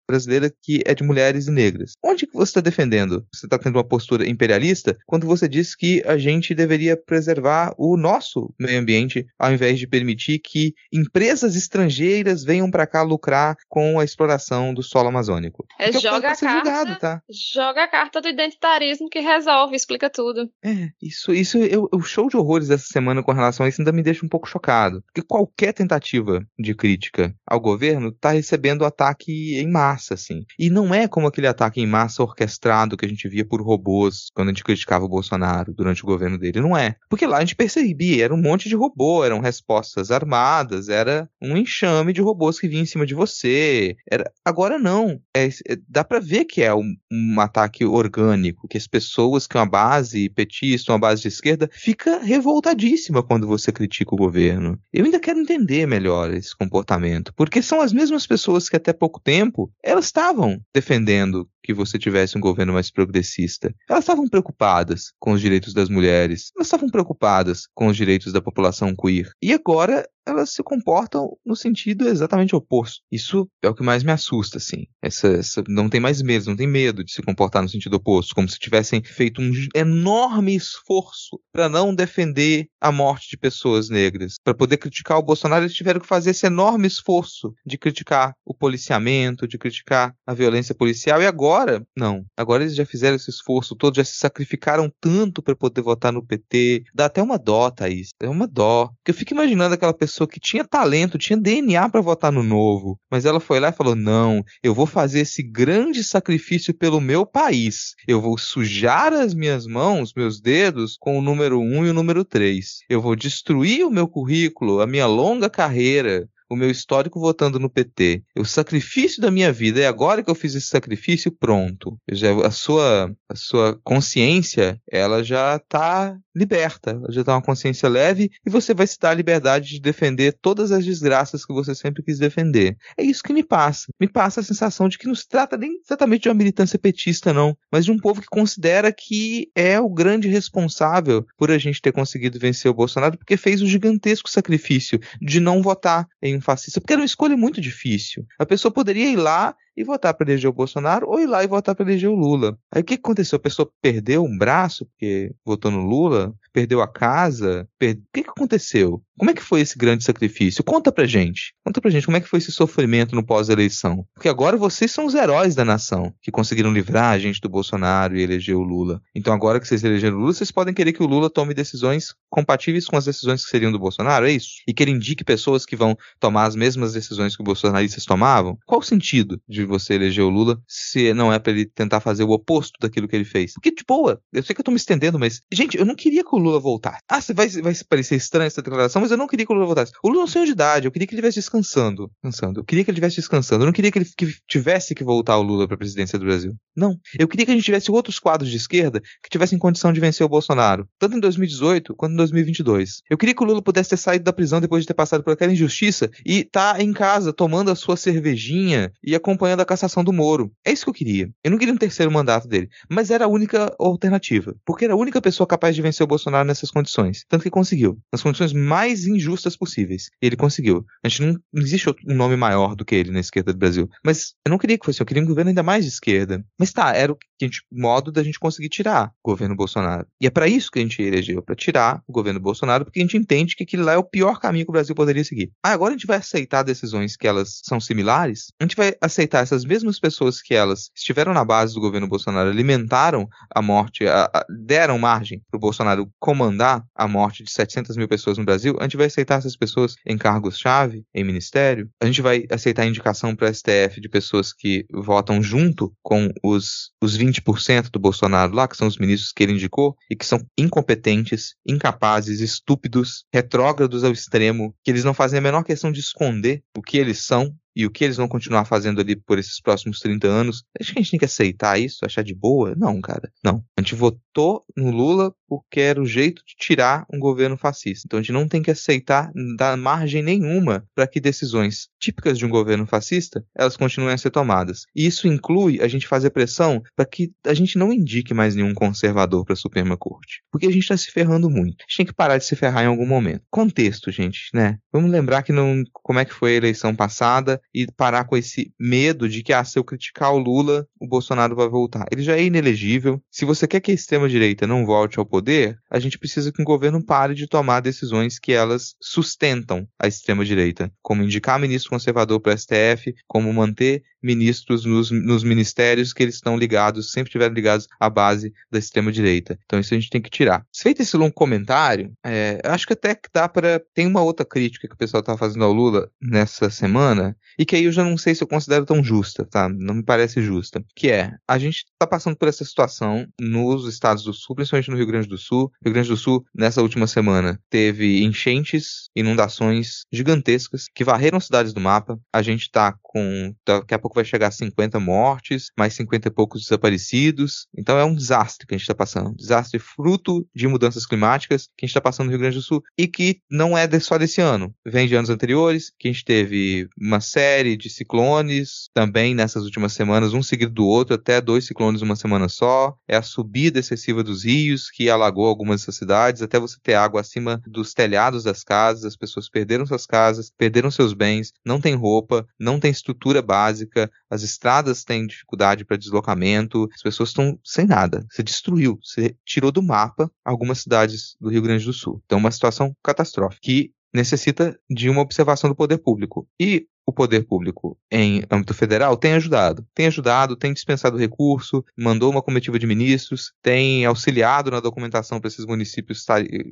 brasileira que é de mulheres e negras? Onde que você está defendendo? Você está tendo uma postura imperialista quando você diz que a gente deveria preservar o nosso meio ambiente ao invés de permitir que empresas estrangeiras venham para cá lucrar com a exploração do solo amazônico. É, joga a carta, julgado, tá? joga a carta do identitarismo que resolve, explica tudo. É, isso, isso eu, o show de horrores dessa semana com relação a isso ainda me deixa um pouco chocado, porque qualquer tentativa de crítica ao governo está recebendo ataque em massa, assim. E não é como aquele ataque em massa orquestrado que a gente via por robôs quando a gente criticava o Bolsonaro durante o governo dele, não é. Porque lá a gente percebia, era um monte de robô, eram respostas armadas, era um enxame de robôs que vinha em cima de você. Era... Agora não. É, é, dá para ver que é um, um, ataque orgânico, que as pessoas que uma base petista, uma base de esquerda, fica revoltadíssima quando você critica o governo. Eu ainda quero entender melhor esse comportamento, porque são as mesmas pessoas que até pouco tempo elas estavam defendendo que você tivesse um governo mais progressista. Elas estavam preocupadas com os direitos das mulheres, elas estavam preocupadas com os direitos da população queer. E agora elas se comportam no sentido exatamente oposto. Isso é o que mais me assusta, assim. Essa, essa, não tem mais medo, não tem medo de se comportar no sentido oposto, como se tivessem feito um enorme esforço para não defender a morte de pessoas negras. Para poder criticar o Bolsonaro, eles tiveram que fazer esse enorme esforço de criticar o policiamento, de criticar a violência policial, e agora, não. Agora eles já fizeram esse esforço todo, já se sacrificaram tanto para poder votar no PT. Dá até uma dó, Thaís. É uma dó. Porque eu fico imaginando aquela pessoa pessoa que tinha talento, tinha DNA para votar no novo, mas ela foi lá e falou: "Não, eu vou fazer esse grande sacrifício pelo meu país. Eu vou sujar as minhas mãos, meus dedos com o número 1 e o número 3. Eu vou destruir o meu currículo, a minha longa carreira o meu histórico votando no PT, o sacrifício da minha vida, é agora que eu fiz esse sacrifício, pronto. Já, a, sua, a sua consciência, ela já está liberta, já está uma consciência leve e você vai se dar a liberdade de defender todas as desgraças que você sempre quis defender. É isso que me passa. Me passa a sensação de que não se trata nem exatamente de uma militância petista, não, mas de um povo que considera que é o grande responsável por a gente ter conseguido vencer o Bolsonaro, porque fez o gigantesco sacrifício de não votar em fascista, porque era uma escolha muito difícil. A pessoa poderia ir lá e votar para eleger o Bolsonaro ou ir lá e votar para eleger o Lula. Aí o que aconteceu? A pessoa perdeu um braço porque votou no Lula, perdeu a casa, o que, que aconteceu? Como é que foi esse grande sacrifício? Conta pra gente. Conta pra gente como é que foi esse sofrimento no pós-eleição. Porque agora vocês são os heróis da nação, que conseguiram livrar a gente do Bolsonaro e eleger o Lula. Então agora que vocês elegeram o Lula, vocês podem querer que o Lula tome decisões compatíveis com as decisões que seriam do Bolsonaro, é isso? E que ele indique pessoas que vão tomar as mesmas decisões que os bolsonaristas tomavam? Qual o sentido de você eleger o Lula se não é para ele tentar fazer o oposto daquilo que ele fez? Porque, de boa, eu sei que eu tô me estendendo, mas, gente, eu não queria que o Lula voltasse. Ah, vai, vai parecer estranha essa declaração, mas eu não queria que o Lula voltasse. O Lula não saiu de idade, eu queria que ele estivesse descansando. descansando. Eu queria que ele estivesse descansando. Eu não queria que ele que tivesse que voltar o Lula para a presidência do Brasil. Não. Eu queria que a gente tivesse outros quadros de esquerda que tivessem condição de vencer o Bolsonaro, tanto em 2018 quanto em 2022. Eu queria que o Lula pudesse ter saído da prisão depois de ter passado por aquela injustiça e tá em casa tomando a sua cervejinha e acompanhando a cassação do Moro. É isso que eu queria. Eu não queria um terceiro mandato dele, mas era a única alternativa, porque era a única pessoa capaz de vencer o Bolsonaro nessas condições. Tanto que conseguiu, nas condições mais injustas possíveis. E ele conseguiu. A gente não, não existe um nome maior do que ele na esquerda do Brasil. Mas eu não queria que fosse, eu queria um governo ainda mais de esquerda. Mas tá, era o gente, modo da gente conseguir tirar o governo Bolsonaro. E é para isso que a gente elegeu, para tirar o governo Bolsonaro, porque a gente entende que aquilo lá é o pior caminho que o Brasil poderia seguir. Ah, agora a gente vai aceitar decisões que elas são similares? A gente vai aceitar essas mesmas pessoas que elas estiveram na base do governo Bolsonaro, alimentaram a morte, a, a, deram margem para o Bolsonaro comandar a morte de 700 mil pessoas no Brasil? A gente vai aceitar essas pessoas em cargos-chave, em ministério? A gente vai aceitar a indicação para STF de pessoas que votam junto com os, os 20% do Bolsonaro lá, que são os ministros que ele indicou, e que são incompetentes, incapazes, estúpidos, retrógrados ao extremo, que eles não fazem a menor questão de esconder o que eles são e o que eles vão continuar fazendo ali por esses próximos 30 anos, acho que a gente tem que aceitar isso, achar de boa? Não, cara. Não. A gente votou no Lula porque era o jeito de tirar um governo fascista. Então a gente não tem que aceitar, dar margem nenhuma para que decisões típicas de um governo fascista elas continuem a ser tomadas. E isso inclui a gente fazer pressão para que a gente não indique mais nenhum conservador para a Suprema Corte. Porque a gente está se ferrando muito. A gente tem que parar de se ferrar em algum momento. Contexto, gente, né? Vamos lembrar que não, como é que foi a eleição passada e parar com esse medo de que, ah, se eu criticar o Lula, o Bolsonaro vai voltar. Ele já é inelegível. Se você quer que a extrema-direita não volte ao poder, a gente precisa que o governo pare de tomar decisões que elas sustentam a extrema-direita, como indicar ministro conservador para o STF, como manter ministros nos, nos ministérios que eles estão ligados, sempre estiveram ligados à base da extrema-direita. Então isso a gente tem que tirar. Feito esse longo comentário, é, acho que até que dá para. Tem uma outra crítica que o pessoal está fazendo ao Lula nessa semana, e que aí eu já não sei se eu considero tão justa, tá? Não me parece justa. Que é, a gente está passando por essa situação nos estados do sul, principalmente no Rio Grande do Sul. Rio Grande do Sul, nessa última semana, teve enchentes, inundações gigantescas que varreram cidades do mapa. A gente está com. Daqui a pouco vai chegar a 50 mortes, mais 50 e poucos desaparecidos. Então é um desastre que a gente está passando. Desastre fruto de mudanças climáticas que a gente está passando no Rio Grande do Sul e que não é só desse ano. Vem de anos anteriores, que a gente teve uma série de ciclones também nessas últimas semanas, um seguido do outro, até dois ciclones uma semana só. É a subida excessiva dos rios que alagou algumas dessas cidades, até você ter água acima dos telhados das casas. As pessoas perderam suas casas, perderam seus bens, não tem roupa, não tem estrutura básica, as estradas têm dificuldade para deslocamento, as pessoas estão sem nada. Você destruiu, você tirou do mapa algumas cidades do Rio Grande do Sul. Então, uma situação catastrófica que necessita de uma observação do poder público. E o poder público em âmbito federal tem ajudado. Tem ajudado, tem dispensado recurso, mandou uma comitiva de ministros, tem auxiliado na documentação para esses municípios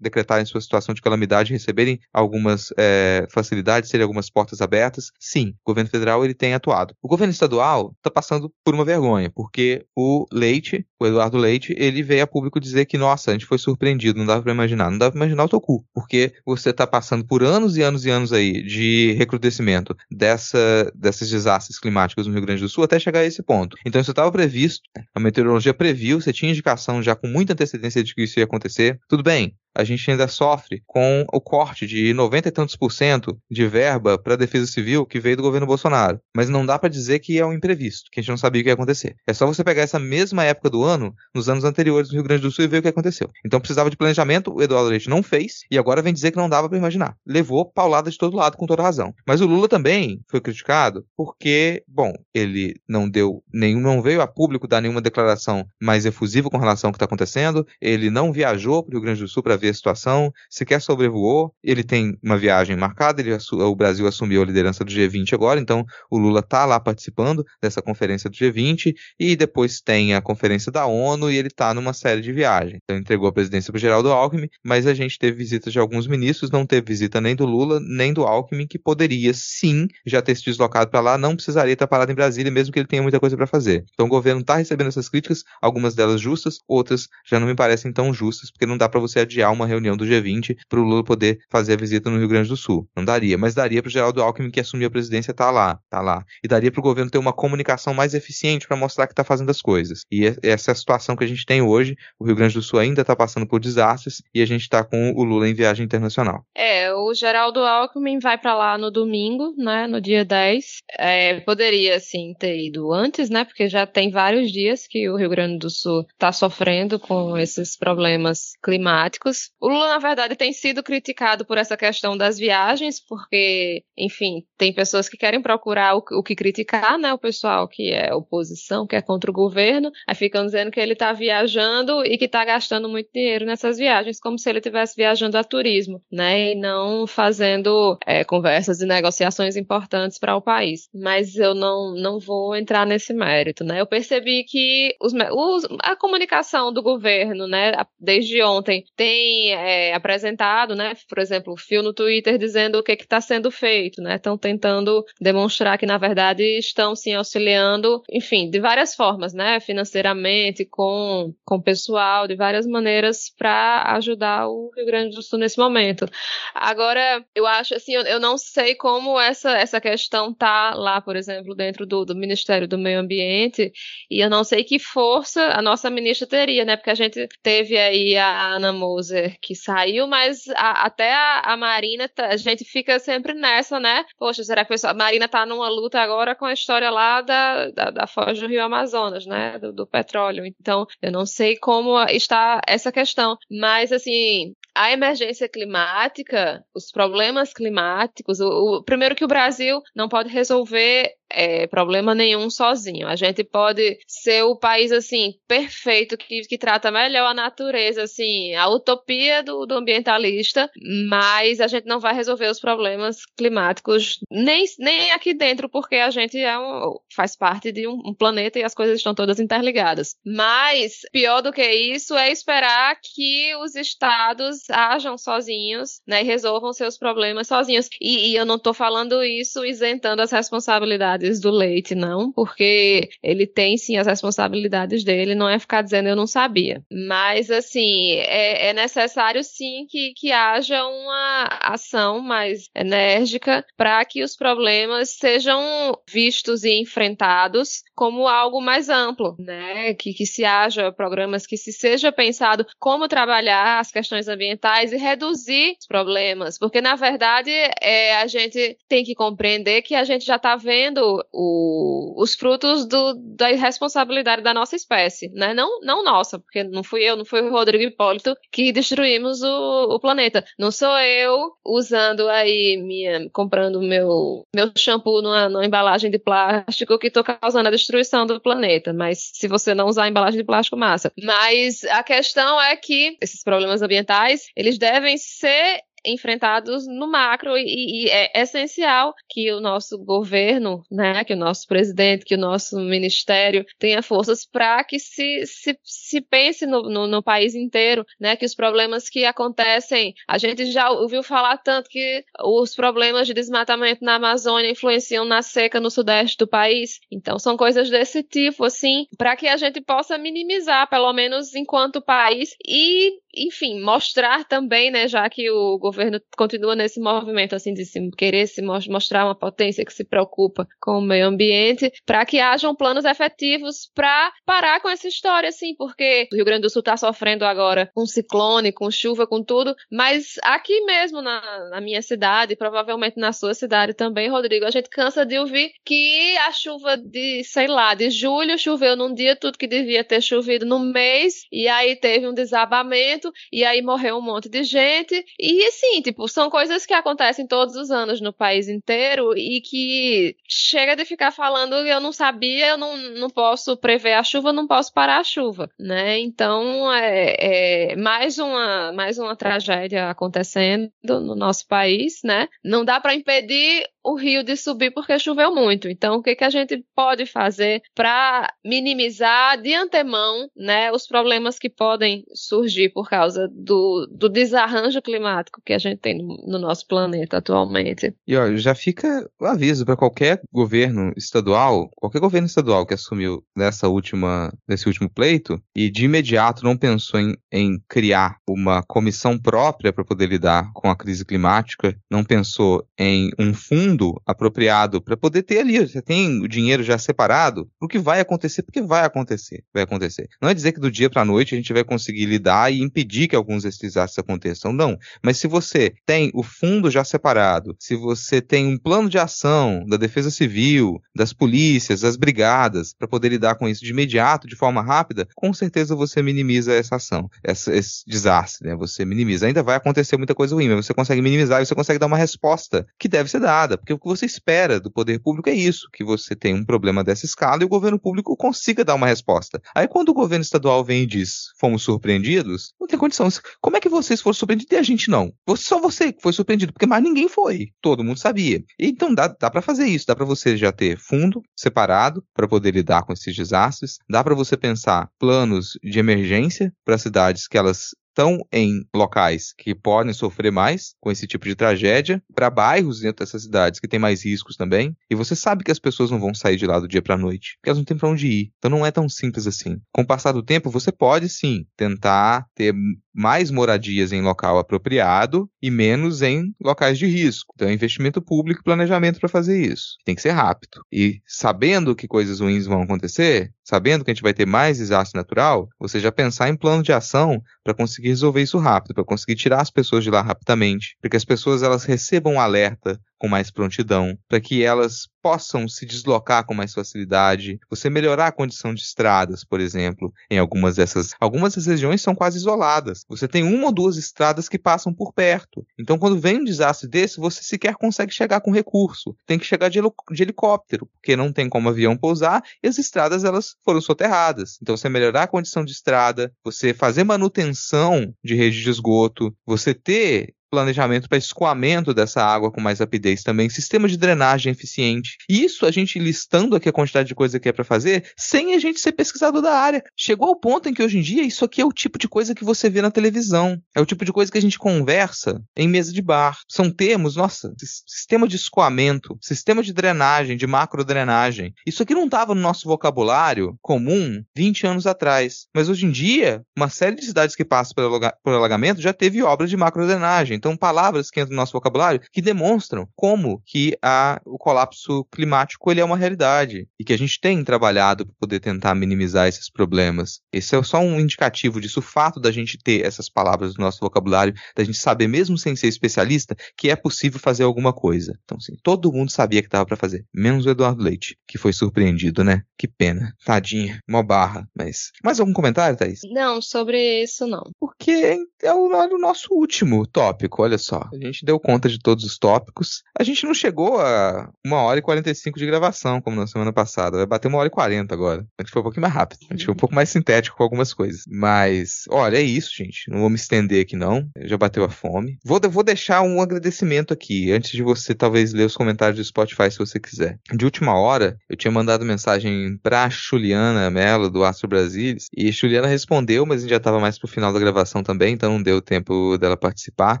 decretarem sua situação de calamidade e receberem algumas é, facilidades, terem algumas portas abertas. Sim, o governo federal ele tem atuado. O governo estadual está passando por uma vergonha, porque o Leite, Eduardo Leite, ele veio a público dizer que, nossa, a gente foi surpreendido, não dava para imaginar. Não dava para imaginar o teu cu, porque você está passando por anos e anos e anos aí de recrudescimento dessa, desses desastres climáticos no Rio Grande do Sul até chegar a esse ponto. Então isso estava previsto, a meteorologia previu, você tinha indicação já com muita antecedência de que isso ia acontecer. Tudo bem, a gente ainda sofre com o corte de 90 e tantos por cento de verba para a defesa civil que veio do governo Bolsonaro. Mas não dá para dizer que é um imprevisto, que a gente não sabia o que ia acontecer. É só você pegar essa mesma época do ano, nos anos anteriores no Rio Grande do Sul, e ver o que aconteceu. Então precisava de planejamento, o Eduardo Leite não fez, e agora vem dizer que não dava para imaginar. Levou paulada de todo lado, com toda razão. Mas o Lula também foi criticado porque, bom, ele não deu nenhum, não veio a público dar nenhuma declaração mais efusiva com relação ao que está acontecendo, ele não viajou para o Rio Grande do Sul para ver a situação, sequer sobrevoou. Ele tem uma viagem marcada, ele, o Brasil assumiu a liderança do G20 agora, então o Lula está lá participando dessa conferência do G20 e depois tem a conferência da ONU e ele está numa série de viagens. Então entregou a presidência para Geraldo Alckmin, mas a gente teve visitas de alguns ministros, não teve visita nem do Lula, nem do Alckmin, que poderia sim já ter se deslocado para lá, não precisaria estar parado em Brasília, mesmo que ele tenha muita coisa para fazer. Então o governo está recebendo essas críticas, algumas delas justas, outras já não me parecem tão justas, porque não dá para você adiar uma reunião do G20 para o Lula poder fazer a visita no Rio Grande do Sul. Não daria, mas daria para o Geraldo Alckmin que assumiu a presidência tá lá, tá lá. E daria para o governo ter uma comunicação mais eficiente para mostrar que está fazendo as coisas. E essa é a situação que a gente tem hoje. O Rio Grande do Sul ainda está passando por desastres e a gente está com o Lula em viagem internacional. É, o Geraldo Alckmin vai para lá no domingo, né, no dia 10. É, poderia, sim, ter ido antes, né, porque já tem vários dias que o Rio Grande do Sul está sofrendo com esses problemas climáticos. O Lula, na verdade, tem sido criticado por essa questão das viagens, porque, enfim, tem pessoas que querem procurar o, o que criticar, né? O pessoal que é oposição, que é contra o governo, aí ficam dizendo que ele está viajando e que está gastando muito dinheiro nessas viagens, como se ele estivesse viajando a turismo, né? E não fazendo é, conversas e negociações importantes para o país. Mas eu não, não vou entrar nesse mérito, né? Eu percebi que os, os, a comunicação do governo, né, desde ontem, tem é, apresentado, né, por exemplo, o fio no Twitter dizendo o que está sendo feito, né? Estão tentando demonstrar que, na verdade, estão sim auxiliando, enfim, de várias formas, né? Financeiramente, com, com pessoal, de várias maneiras para ajudar o Rio Grande do Sul nesse momento. Agora, eu acho assim, eu, eu não sei como essa, essa questão tá lá, por exemplo, dentro do, do Ministério do Meio Ambiente, e eu não sei que força a nossa ministra teria, né? Porque a gente teve aí a Ana Moser que saiu, mas a, até a, a Marina, tá, a gente fica sempre nessa, né? Poxa, será que a Marina tá numa luta agora com a história lá da, da, da foz do Rio Amazonas, né? Do, do petróleo. Então, eu não sei como está essa questão. Mas, assim, a emergência climática, os problemas climáticos, o, o, primeiro que o Brasil não pode resolver é, problema nenhum sozinho. A gente pode ser o país assim perfeito que, que trata melhor a natureza, assim, a utopia do, do ambientalista, mas a gente não vai resolver os problemas climáticos nem, nem aqui dentro, porque a gente é um, faz parte de um, um planeta e as coisas estão todas interligadas. Mas pior do que isso é esperar que os estados ajam sozinhos, né, e resolvam seus problemas sozinhos. E, e eu não estou falando isso isentando as responsabilidades do Leite, não, porque ele tem sim as responsabilidades dele, não é ficar dizendo eu não sabia. Mas, assim, é, é necessário sim que, que haja uma ação mais enérgica para que os problemas sejam vistos e enfrentados como algo mais amplo, né? Que, que se haja programas que se seja pensado como trabalhar as questões ambientais e reduzir os problemas, porque na verdade é, a gente tem que compreender que a gente já está vendo o, os frutos do, da irresponsabilidade da nossa espécie, né? Não, não nossa, porque não fui eu, não foi o Rodrigo Hipólito que destruímos o, o planeta. Não sou eu usando aí minha, comprando meu meu shampoo numa, numa embalagem de plástico que estou causando a destruição do planeta. Mas se você não usar embalagem de plástico, massa. Mas a questão é que esses problemas ambientais eles devem ser enfrentados no macro e, e, é essencial que o nosso governo, né, que o nosso presidente, que o nosso ministério tenha forças para que se, se, se pense no, no, no, país inteiro, né, que os problemas que acontecem, a gente já ouviu falar tanto que os problemas de desmatamento na Amazônia influenciam na seca no sudeste do país, então são coisas desse tipo, assim, para que a gente possa minimizar, pelo menos enquanto país, e, enfim, mostrar também, né, já que o governo continua nesse movimento assim de se querer se mostrar uma potência que se preocupa com o meio ambiente, para que hajam planos efetivos para parar com essa história, assim, porque o Rio Grande do Sul está sofrendo agora com ciclone, com chuva, com tudo, mas aqui mesmo na, na minha cidade, provavelmente na sua cidade também, Rodrigo, a gente cansa de ouvir que a chuva de, sei lá, de julho choveu num dia tudo que devia ter chovido no mês, e aí teve um desabamento, e aí morreu um monte de gente, e assim, tipo, são coisas que acontecem todos os anos no país inteiro e que chega de ficar falando eu não sabia, eu não, não posso prever a chuva, não posso parar a chuva, né? Então, é, é mais, uma, mais uma tragédia acontecendo no nosso país, né? Não dá para impedir o rio de subir porque choveu muito. Então, o que, que a gente pode fazer para minimizar de antemão né, os problemas que podem surgir por causa do, do desarranjo climático que a gente tem no, no nosso planeta atualmente? E ó, já fica o aviso para qualquer governo estadual, qualquer governo estadual que assumiu nessa última, nesse último pleito e de imediato não pensou em, em criar uma comissão própria para poder lidar com a crise climática, não pensou em um fundo apropriado para poder ter ali, você tem o dinheiro já separado o que vai acontecer, porque vai acontecer, vai acontecer. Não é dizer que do dia para a noite a gente vai conseguir lidar e impedir impedir que alguns desses desastres aconteçam, não. Mas se você tem o fundo já separado, se você tem um plano de ação da Defesa Civil, das polícias, das brigadas, para poder lidar com isso de imediato, de forma rápida, com certeza você minimiza essa ação, essa, esse desastre, né? Você minimiza. Ainda vai acontecer muita coisa ruim, mas você consegue minimizar e você consegue dar uma resposta que deve ser dada, porque o que você espera do poder público é isso, que você tem um problema dessa escala e o governo público consiga dar uma resposta. Aí quando o governo estadual vem e diz, fomos surpreendidos, não tem condição. Como é que vocês foram surpreendidos e a gente não? Só você foi surpreendido, porque mais ninguém foi. Todo mundo sabia. Então dá, dá para fazer isso, dá para você já ter fundo separado para poder lidar com esses desastres, dá para você pensar planos de emergência para cidades que elas estão em locais que podem sofrer mais com esse tipo de tragédia, para bairros dentro dessas cidades que têm mais riscos também. E você sabe que as pessoas não vão sair de lá do dia para noite, porque elas não têm para onde ir. Então não é tão simples assim. Com o passar do tempo, você pode sim tentar ter mais moradias em local apropriado e menos em locais de risco. Então, é investimento público e planejamento para fazer isso. Tem que ser rápido. E sabendo que coisas ruins vão acontecer, sabendo que a gente vai ter mais desastre natural, você já pensar em plano de ação para conseguir resolver isso rápido, para conseguir tirar as pessoas de lá rapidamente, para que as pessoas elas recebam um alerta com mais prontidão, para que elas possam se deslocar com mais facilidade, você melhorar a condição de estradas, por exemplo, em algumas dessas, algumas dessas regiões são quase isoladas. Você tem uma ou duas estradas que passam por perto. Então, quando vem um desastre desse, você sequer consegue chegar com recurso. Tem que chegar de, de helicóptero, porque não tem como avião pousar e as estradas elas foram soterradas. Então, você melhorar a condição de estrada, você fazer manutenção de rede de esgoto, você ter planejamento para escoamento dessa água com mais rapidez também, sistema de drenagem eficiente. Isso a gente listando aqui a quantidade de coisa que é para fazer, sem a gente ser pesquisador da área. Chegou ao ponto em que hoje em dia isso aqui é o tipo de coisa que você vê na televisão, é o tipo de coisa que a gente conversa em mesa de bar. São termos, nossa, sistema de escoamento, sistema de drenagem, de macrodrenagem. Isso aqui não estava no nosso vocabulário comum 20 anos atrás, mas hoje em dia, uma série de cidades que passam por alagamento já teve obra de macrodrenagem. Então, palavras que entram no nosso vocabulário que demonstram como que a, o colapso climático ele é uma realidade e que a gente tem trabalhado para poder tentar minimizar esses problemas. Esse é só um indicativo disso, o fato da gente ter essas palavras no nosso vocabulário, da gente saber, mesmo sem ser especialista, que é possível fazer alguma coisa. Então, sim, todo mundo sabia que estava para fazer, menos o Eduardo Leite, que foi surpreendido, né? Que pena. Tadinha, mó barra. Mas. Mais algum comentário, Thaís? Não, sobre isso não. Porque é o, é o nosso último tópico tópico, olha só. A gente deu conta de todos os tópicos. A gente não chegou a uma hora e 45 de gravação, como na semana passada. Vai bater uma hora e 40 agora. A gente foi um pouquinho mais rápido. A gente foi um pouco mais sintético com algumas coisas. Mas, olha, é isso, gente. Não vou me estender aqui, não. Já bateu a fome. Vou, vou deixar um agradecimento aqui, antes de você talvez ler os comentários do Spotify, se você quiser. De última hora, eu tinha mandado mensagem pra Juliana Mello, do Astro Brasilis, e Juliana respondeu, mas a gente já tava mais pro final da gravação também, então não deu tempo dela participar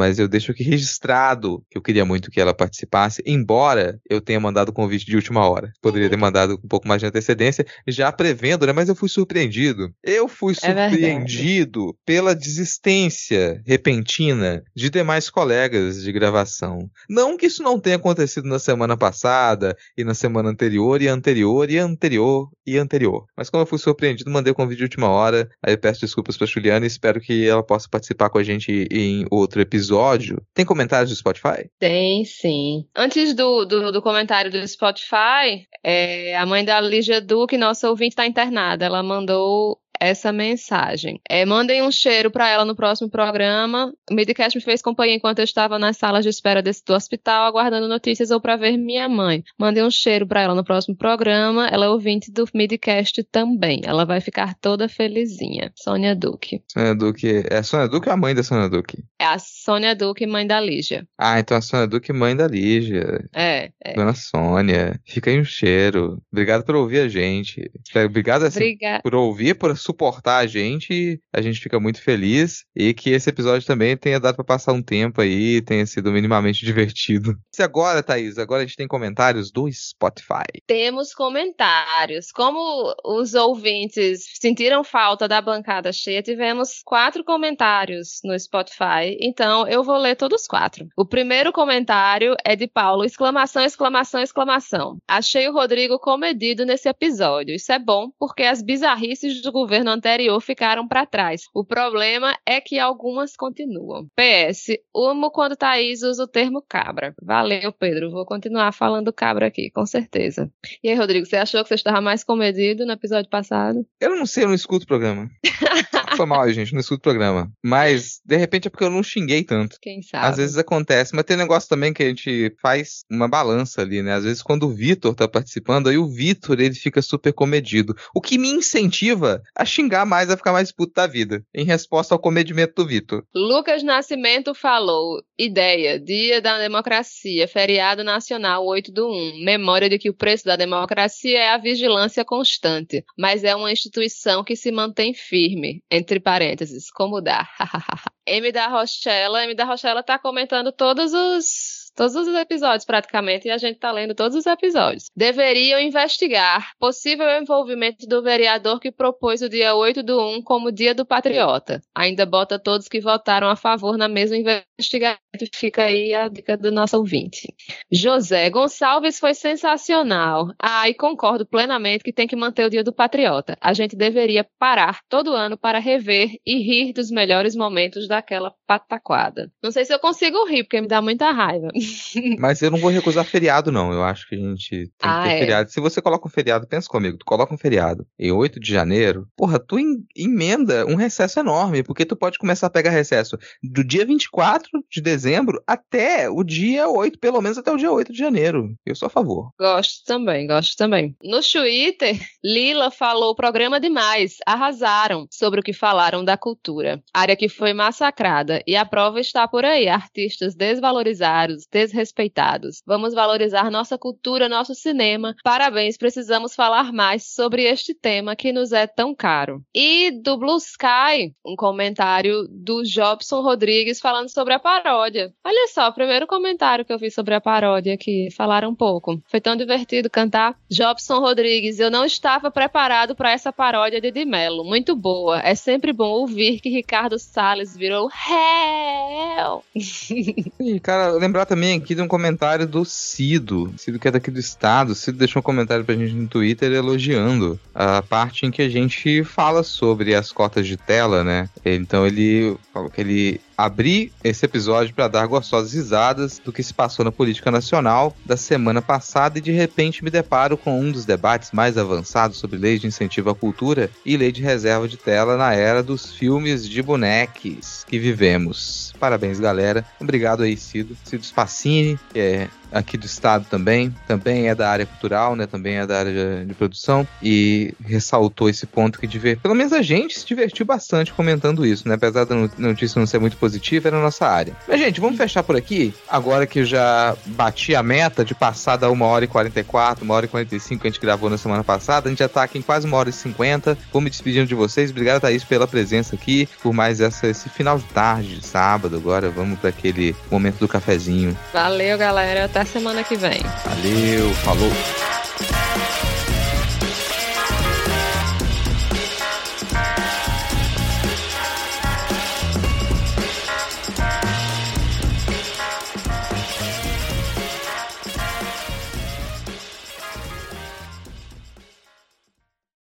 mas eu deixo aqui registrado que eu queria muito que ela participasse, embora eu tenha mandado o convite de última hora. Poderia ter mandado um pouco mais de antecedência, já prevendo, né? Mas eu fui surpreendido. Eu fui é surpreendido é pela desistência repentina de demais colegas de gravação. Não que isso não tenha acontecido na semana passada, e na semana anterior, e anterior, e anterior, e anterior. Mas como eu fui surpreendido, mandei o convite de última hora. Aí eu peço desculpas pra Juliana e espero que ela possa participar com a gente em outro episódio episódio. Tem comentários do Spotify? Tem, sim. Antes do, do, do comentário do Spotify, é, a mãe da Lígia Duque, nossa ouvinte, está internada. Ela mandou essa mensagem. É, mandem um cheiro para ela no próximo programa. O Midcast me fez companhia enquanto eu estava nas salas de espera desse, do hospital, aguardando notícias ou para ver minha mãe. Mandem um cheiro para ela no próximo programa. Ela é ouvinte do Midcast também. Ela vai ficar toda felizinha. Sônia Duque. Sônia Duque. É a Sônia Duque ou a mãe da Sônia Duque? É a Sônia Duque, mãe da Lígia. Ah, então a Sônia Duque, mãe da Lígia. É, é. Dona Sônia. Fica aí um cheiro. Obrigado por ouvir a gente. Obrigado assim, Obrigada. por ouvir, por suportar a gente. A gente fica muito feliz. E que esse episódio também tenha dado para passar um tempo aí, tenha sido minimamente divertido. E agora, Thaís, agora a gente tem comentários do Spotify. Temos comentários. Como os ouvintes sentiram falta da bancada cheia, tivemos quatro comentários no Spotify. Então, eu vou ler todos quatro. O primeiro comentário é de Paulo, exclamação, exclamação, exclamação. Achei o Rodrigo comedido nesse episódio. Isso é bom, porque as bizarrices do governo governo anterior ficaram para trás. O problema é que algumas continuam. PS, amo quando Thaís usa o termo cabra. Valeu, Pedro. Vou continuar falando cabra aqui, com certeza. E aí, Rodrigo, você achou que você estava mais comedido no episódio passado? Eu não sei, eu não escuto o programa. Foi mal, gente, não escuto o programa. Mas, de repente, é porque eu não xinguei tanto. Quem sabe? Às vezes acontece, mas tem negócio também que a gente faz uma balança ali, né? Às vezes quando o Vitor tá participando, aí o Vitor ele fica super comedido. O que me incentiva a xingar mais, a ficar mais puto da vida, em resposta ao comedimento do Vitor. Lucas Nascimento falou: ideia, dia da democracia, feriado nacional 8 do 1. Memória de que o preço da democracia é a vigilância constante, mas é uma instituição que se mantém firme. Entre parênteses, como dá? M da Rochella, M da Rochella tá comentando todos os todos os episódios praticamente, e a gente tá lendo todos os episódios. Deveriam investigar possível envolvimento do vereador que propôs o dia 8 do 1 como dia do patriota. Ainda bota todos que votaram a favor na mesma investigação. Fica aí a dica do nosso ouvinte. José Gonçalves foi sensacional. Ah, e concordo plenamente que tem que manter o dia do patriota. A gente deveria parar todo ano para rever e rir dos melhores momentos daquela pataquada. Não sei se eu consigo rir, porque me dá muita raiva. Mas eu não vou recusar feriado, não. Eu acho que a gente tem Ah, que ter é. feriado. Se você coloca um feriado, pensa comigo, tu coloca um feriado em 8 de janeiro, porra, tu em- emenda um recesso enorme, porque tu pode começar a pegar recesso do dia 24 de dezembro até o dia 8, pelo menos até o dia 8 de janeiro. Eu sou a favor. Gosto também, gosto também. No Twitter, Lila falou programa demais, arrasaram sobre o que falaram da cultura. Área que foi massacrada e a prova está por aí, artistas desvalorizados, desrespeitados. Vamos valorizar nossa cultura, nosso cinema. Parabéns, precisamos falar mais sobre este tema que nos é tão caro. E do Blue Sky, um comentário do Jobson Rodrigues falando sobre a paródia. Olha só, o primeiro comentário que eu vi sobre a paródia aqui, falaram um pouco. Foi tão divertido cantar. Jobson Rodrigues, eu não estava preparado para essa paródia de Di Mello. Muito boa. É sempre bom ouvir que Ricardo Salles virou réu. E, cara, lembrar também aqui de um comentário do Cido. Cido que é daqui do estado. Cido deixou um comentário pra gente no Twitter elogiando a parte em que a gente fala sobre as cotas de tela, né? Então ele falou que ele abri esse episódio para dar gostosas risadas do que se passou na política nacional da semana passada e de repente me deparo com um dos debates mais avançados sobre lei de incentivo à cultura e lei de reserva de tela na era dos filmes de boneques que vivemos. Parabéns, galera. Obrigado aí, Cido. Cido Spacini, que é aqui do estado também, também é da área cultural, né? Também é da área de, de produção e ressaltou esse ponto que diver... pelo menos a gente se divertiu bastante comentando isso, né? Apesar da no- notícia não ser muito positiva, é na nossa área. Mas gente, vamos fechar por aqui. Agora que já bati a meta de passar da 1 hora e 44, 1 hora e 45 que a gente gravou na semana passada, a gente já tá aqui em quase 1 hora e 50. Vou me despedindo de vocês. Obrigado, Thaís, pela presença aqui, por mais essa, esse final de tarde, de sábado. Agora vamos para aquele momento do cafezinho. Valeu, galera. Até semana que vem. Valeu, falou.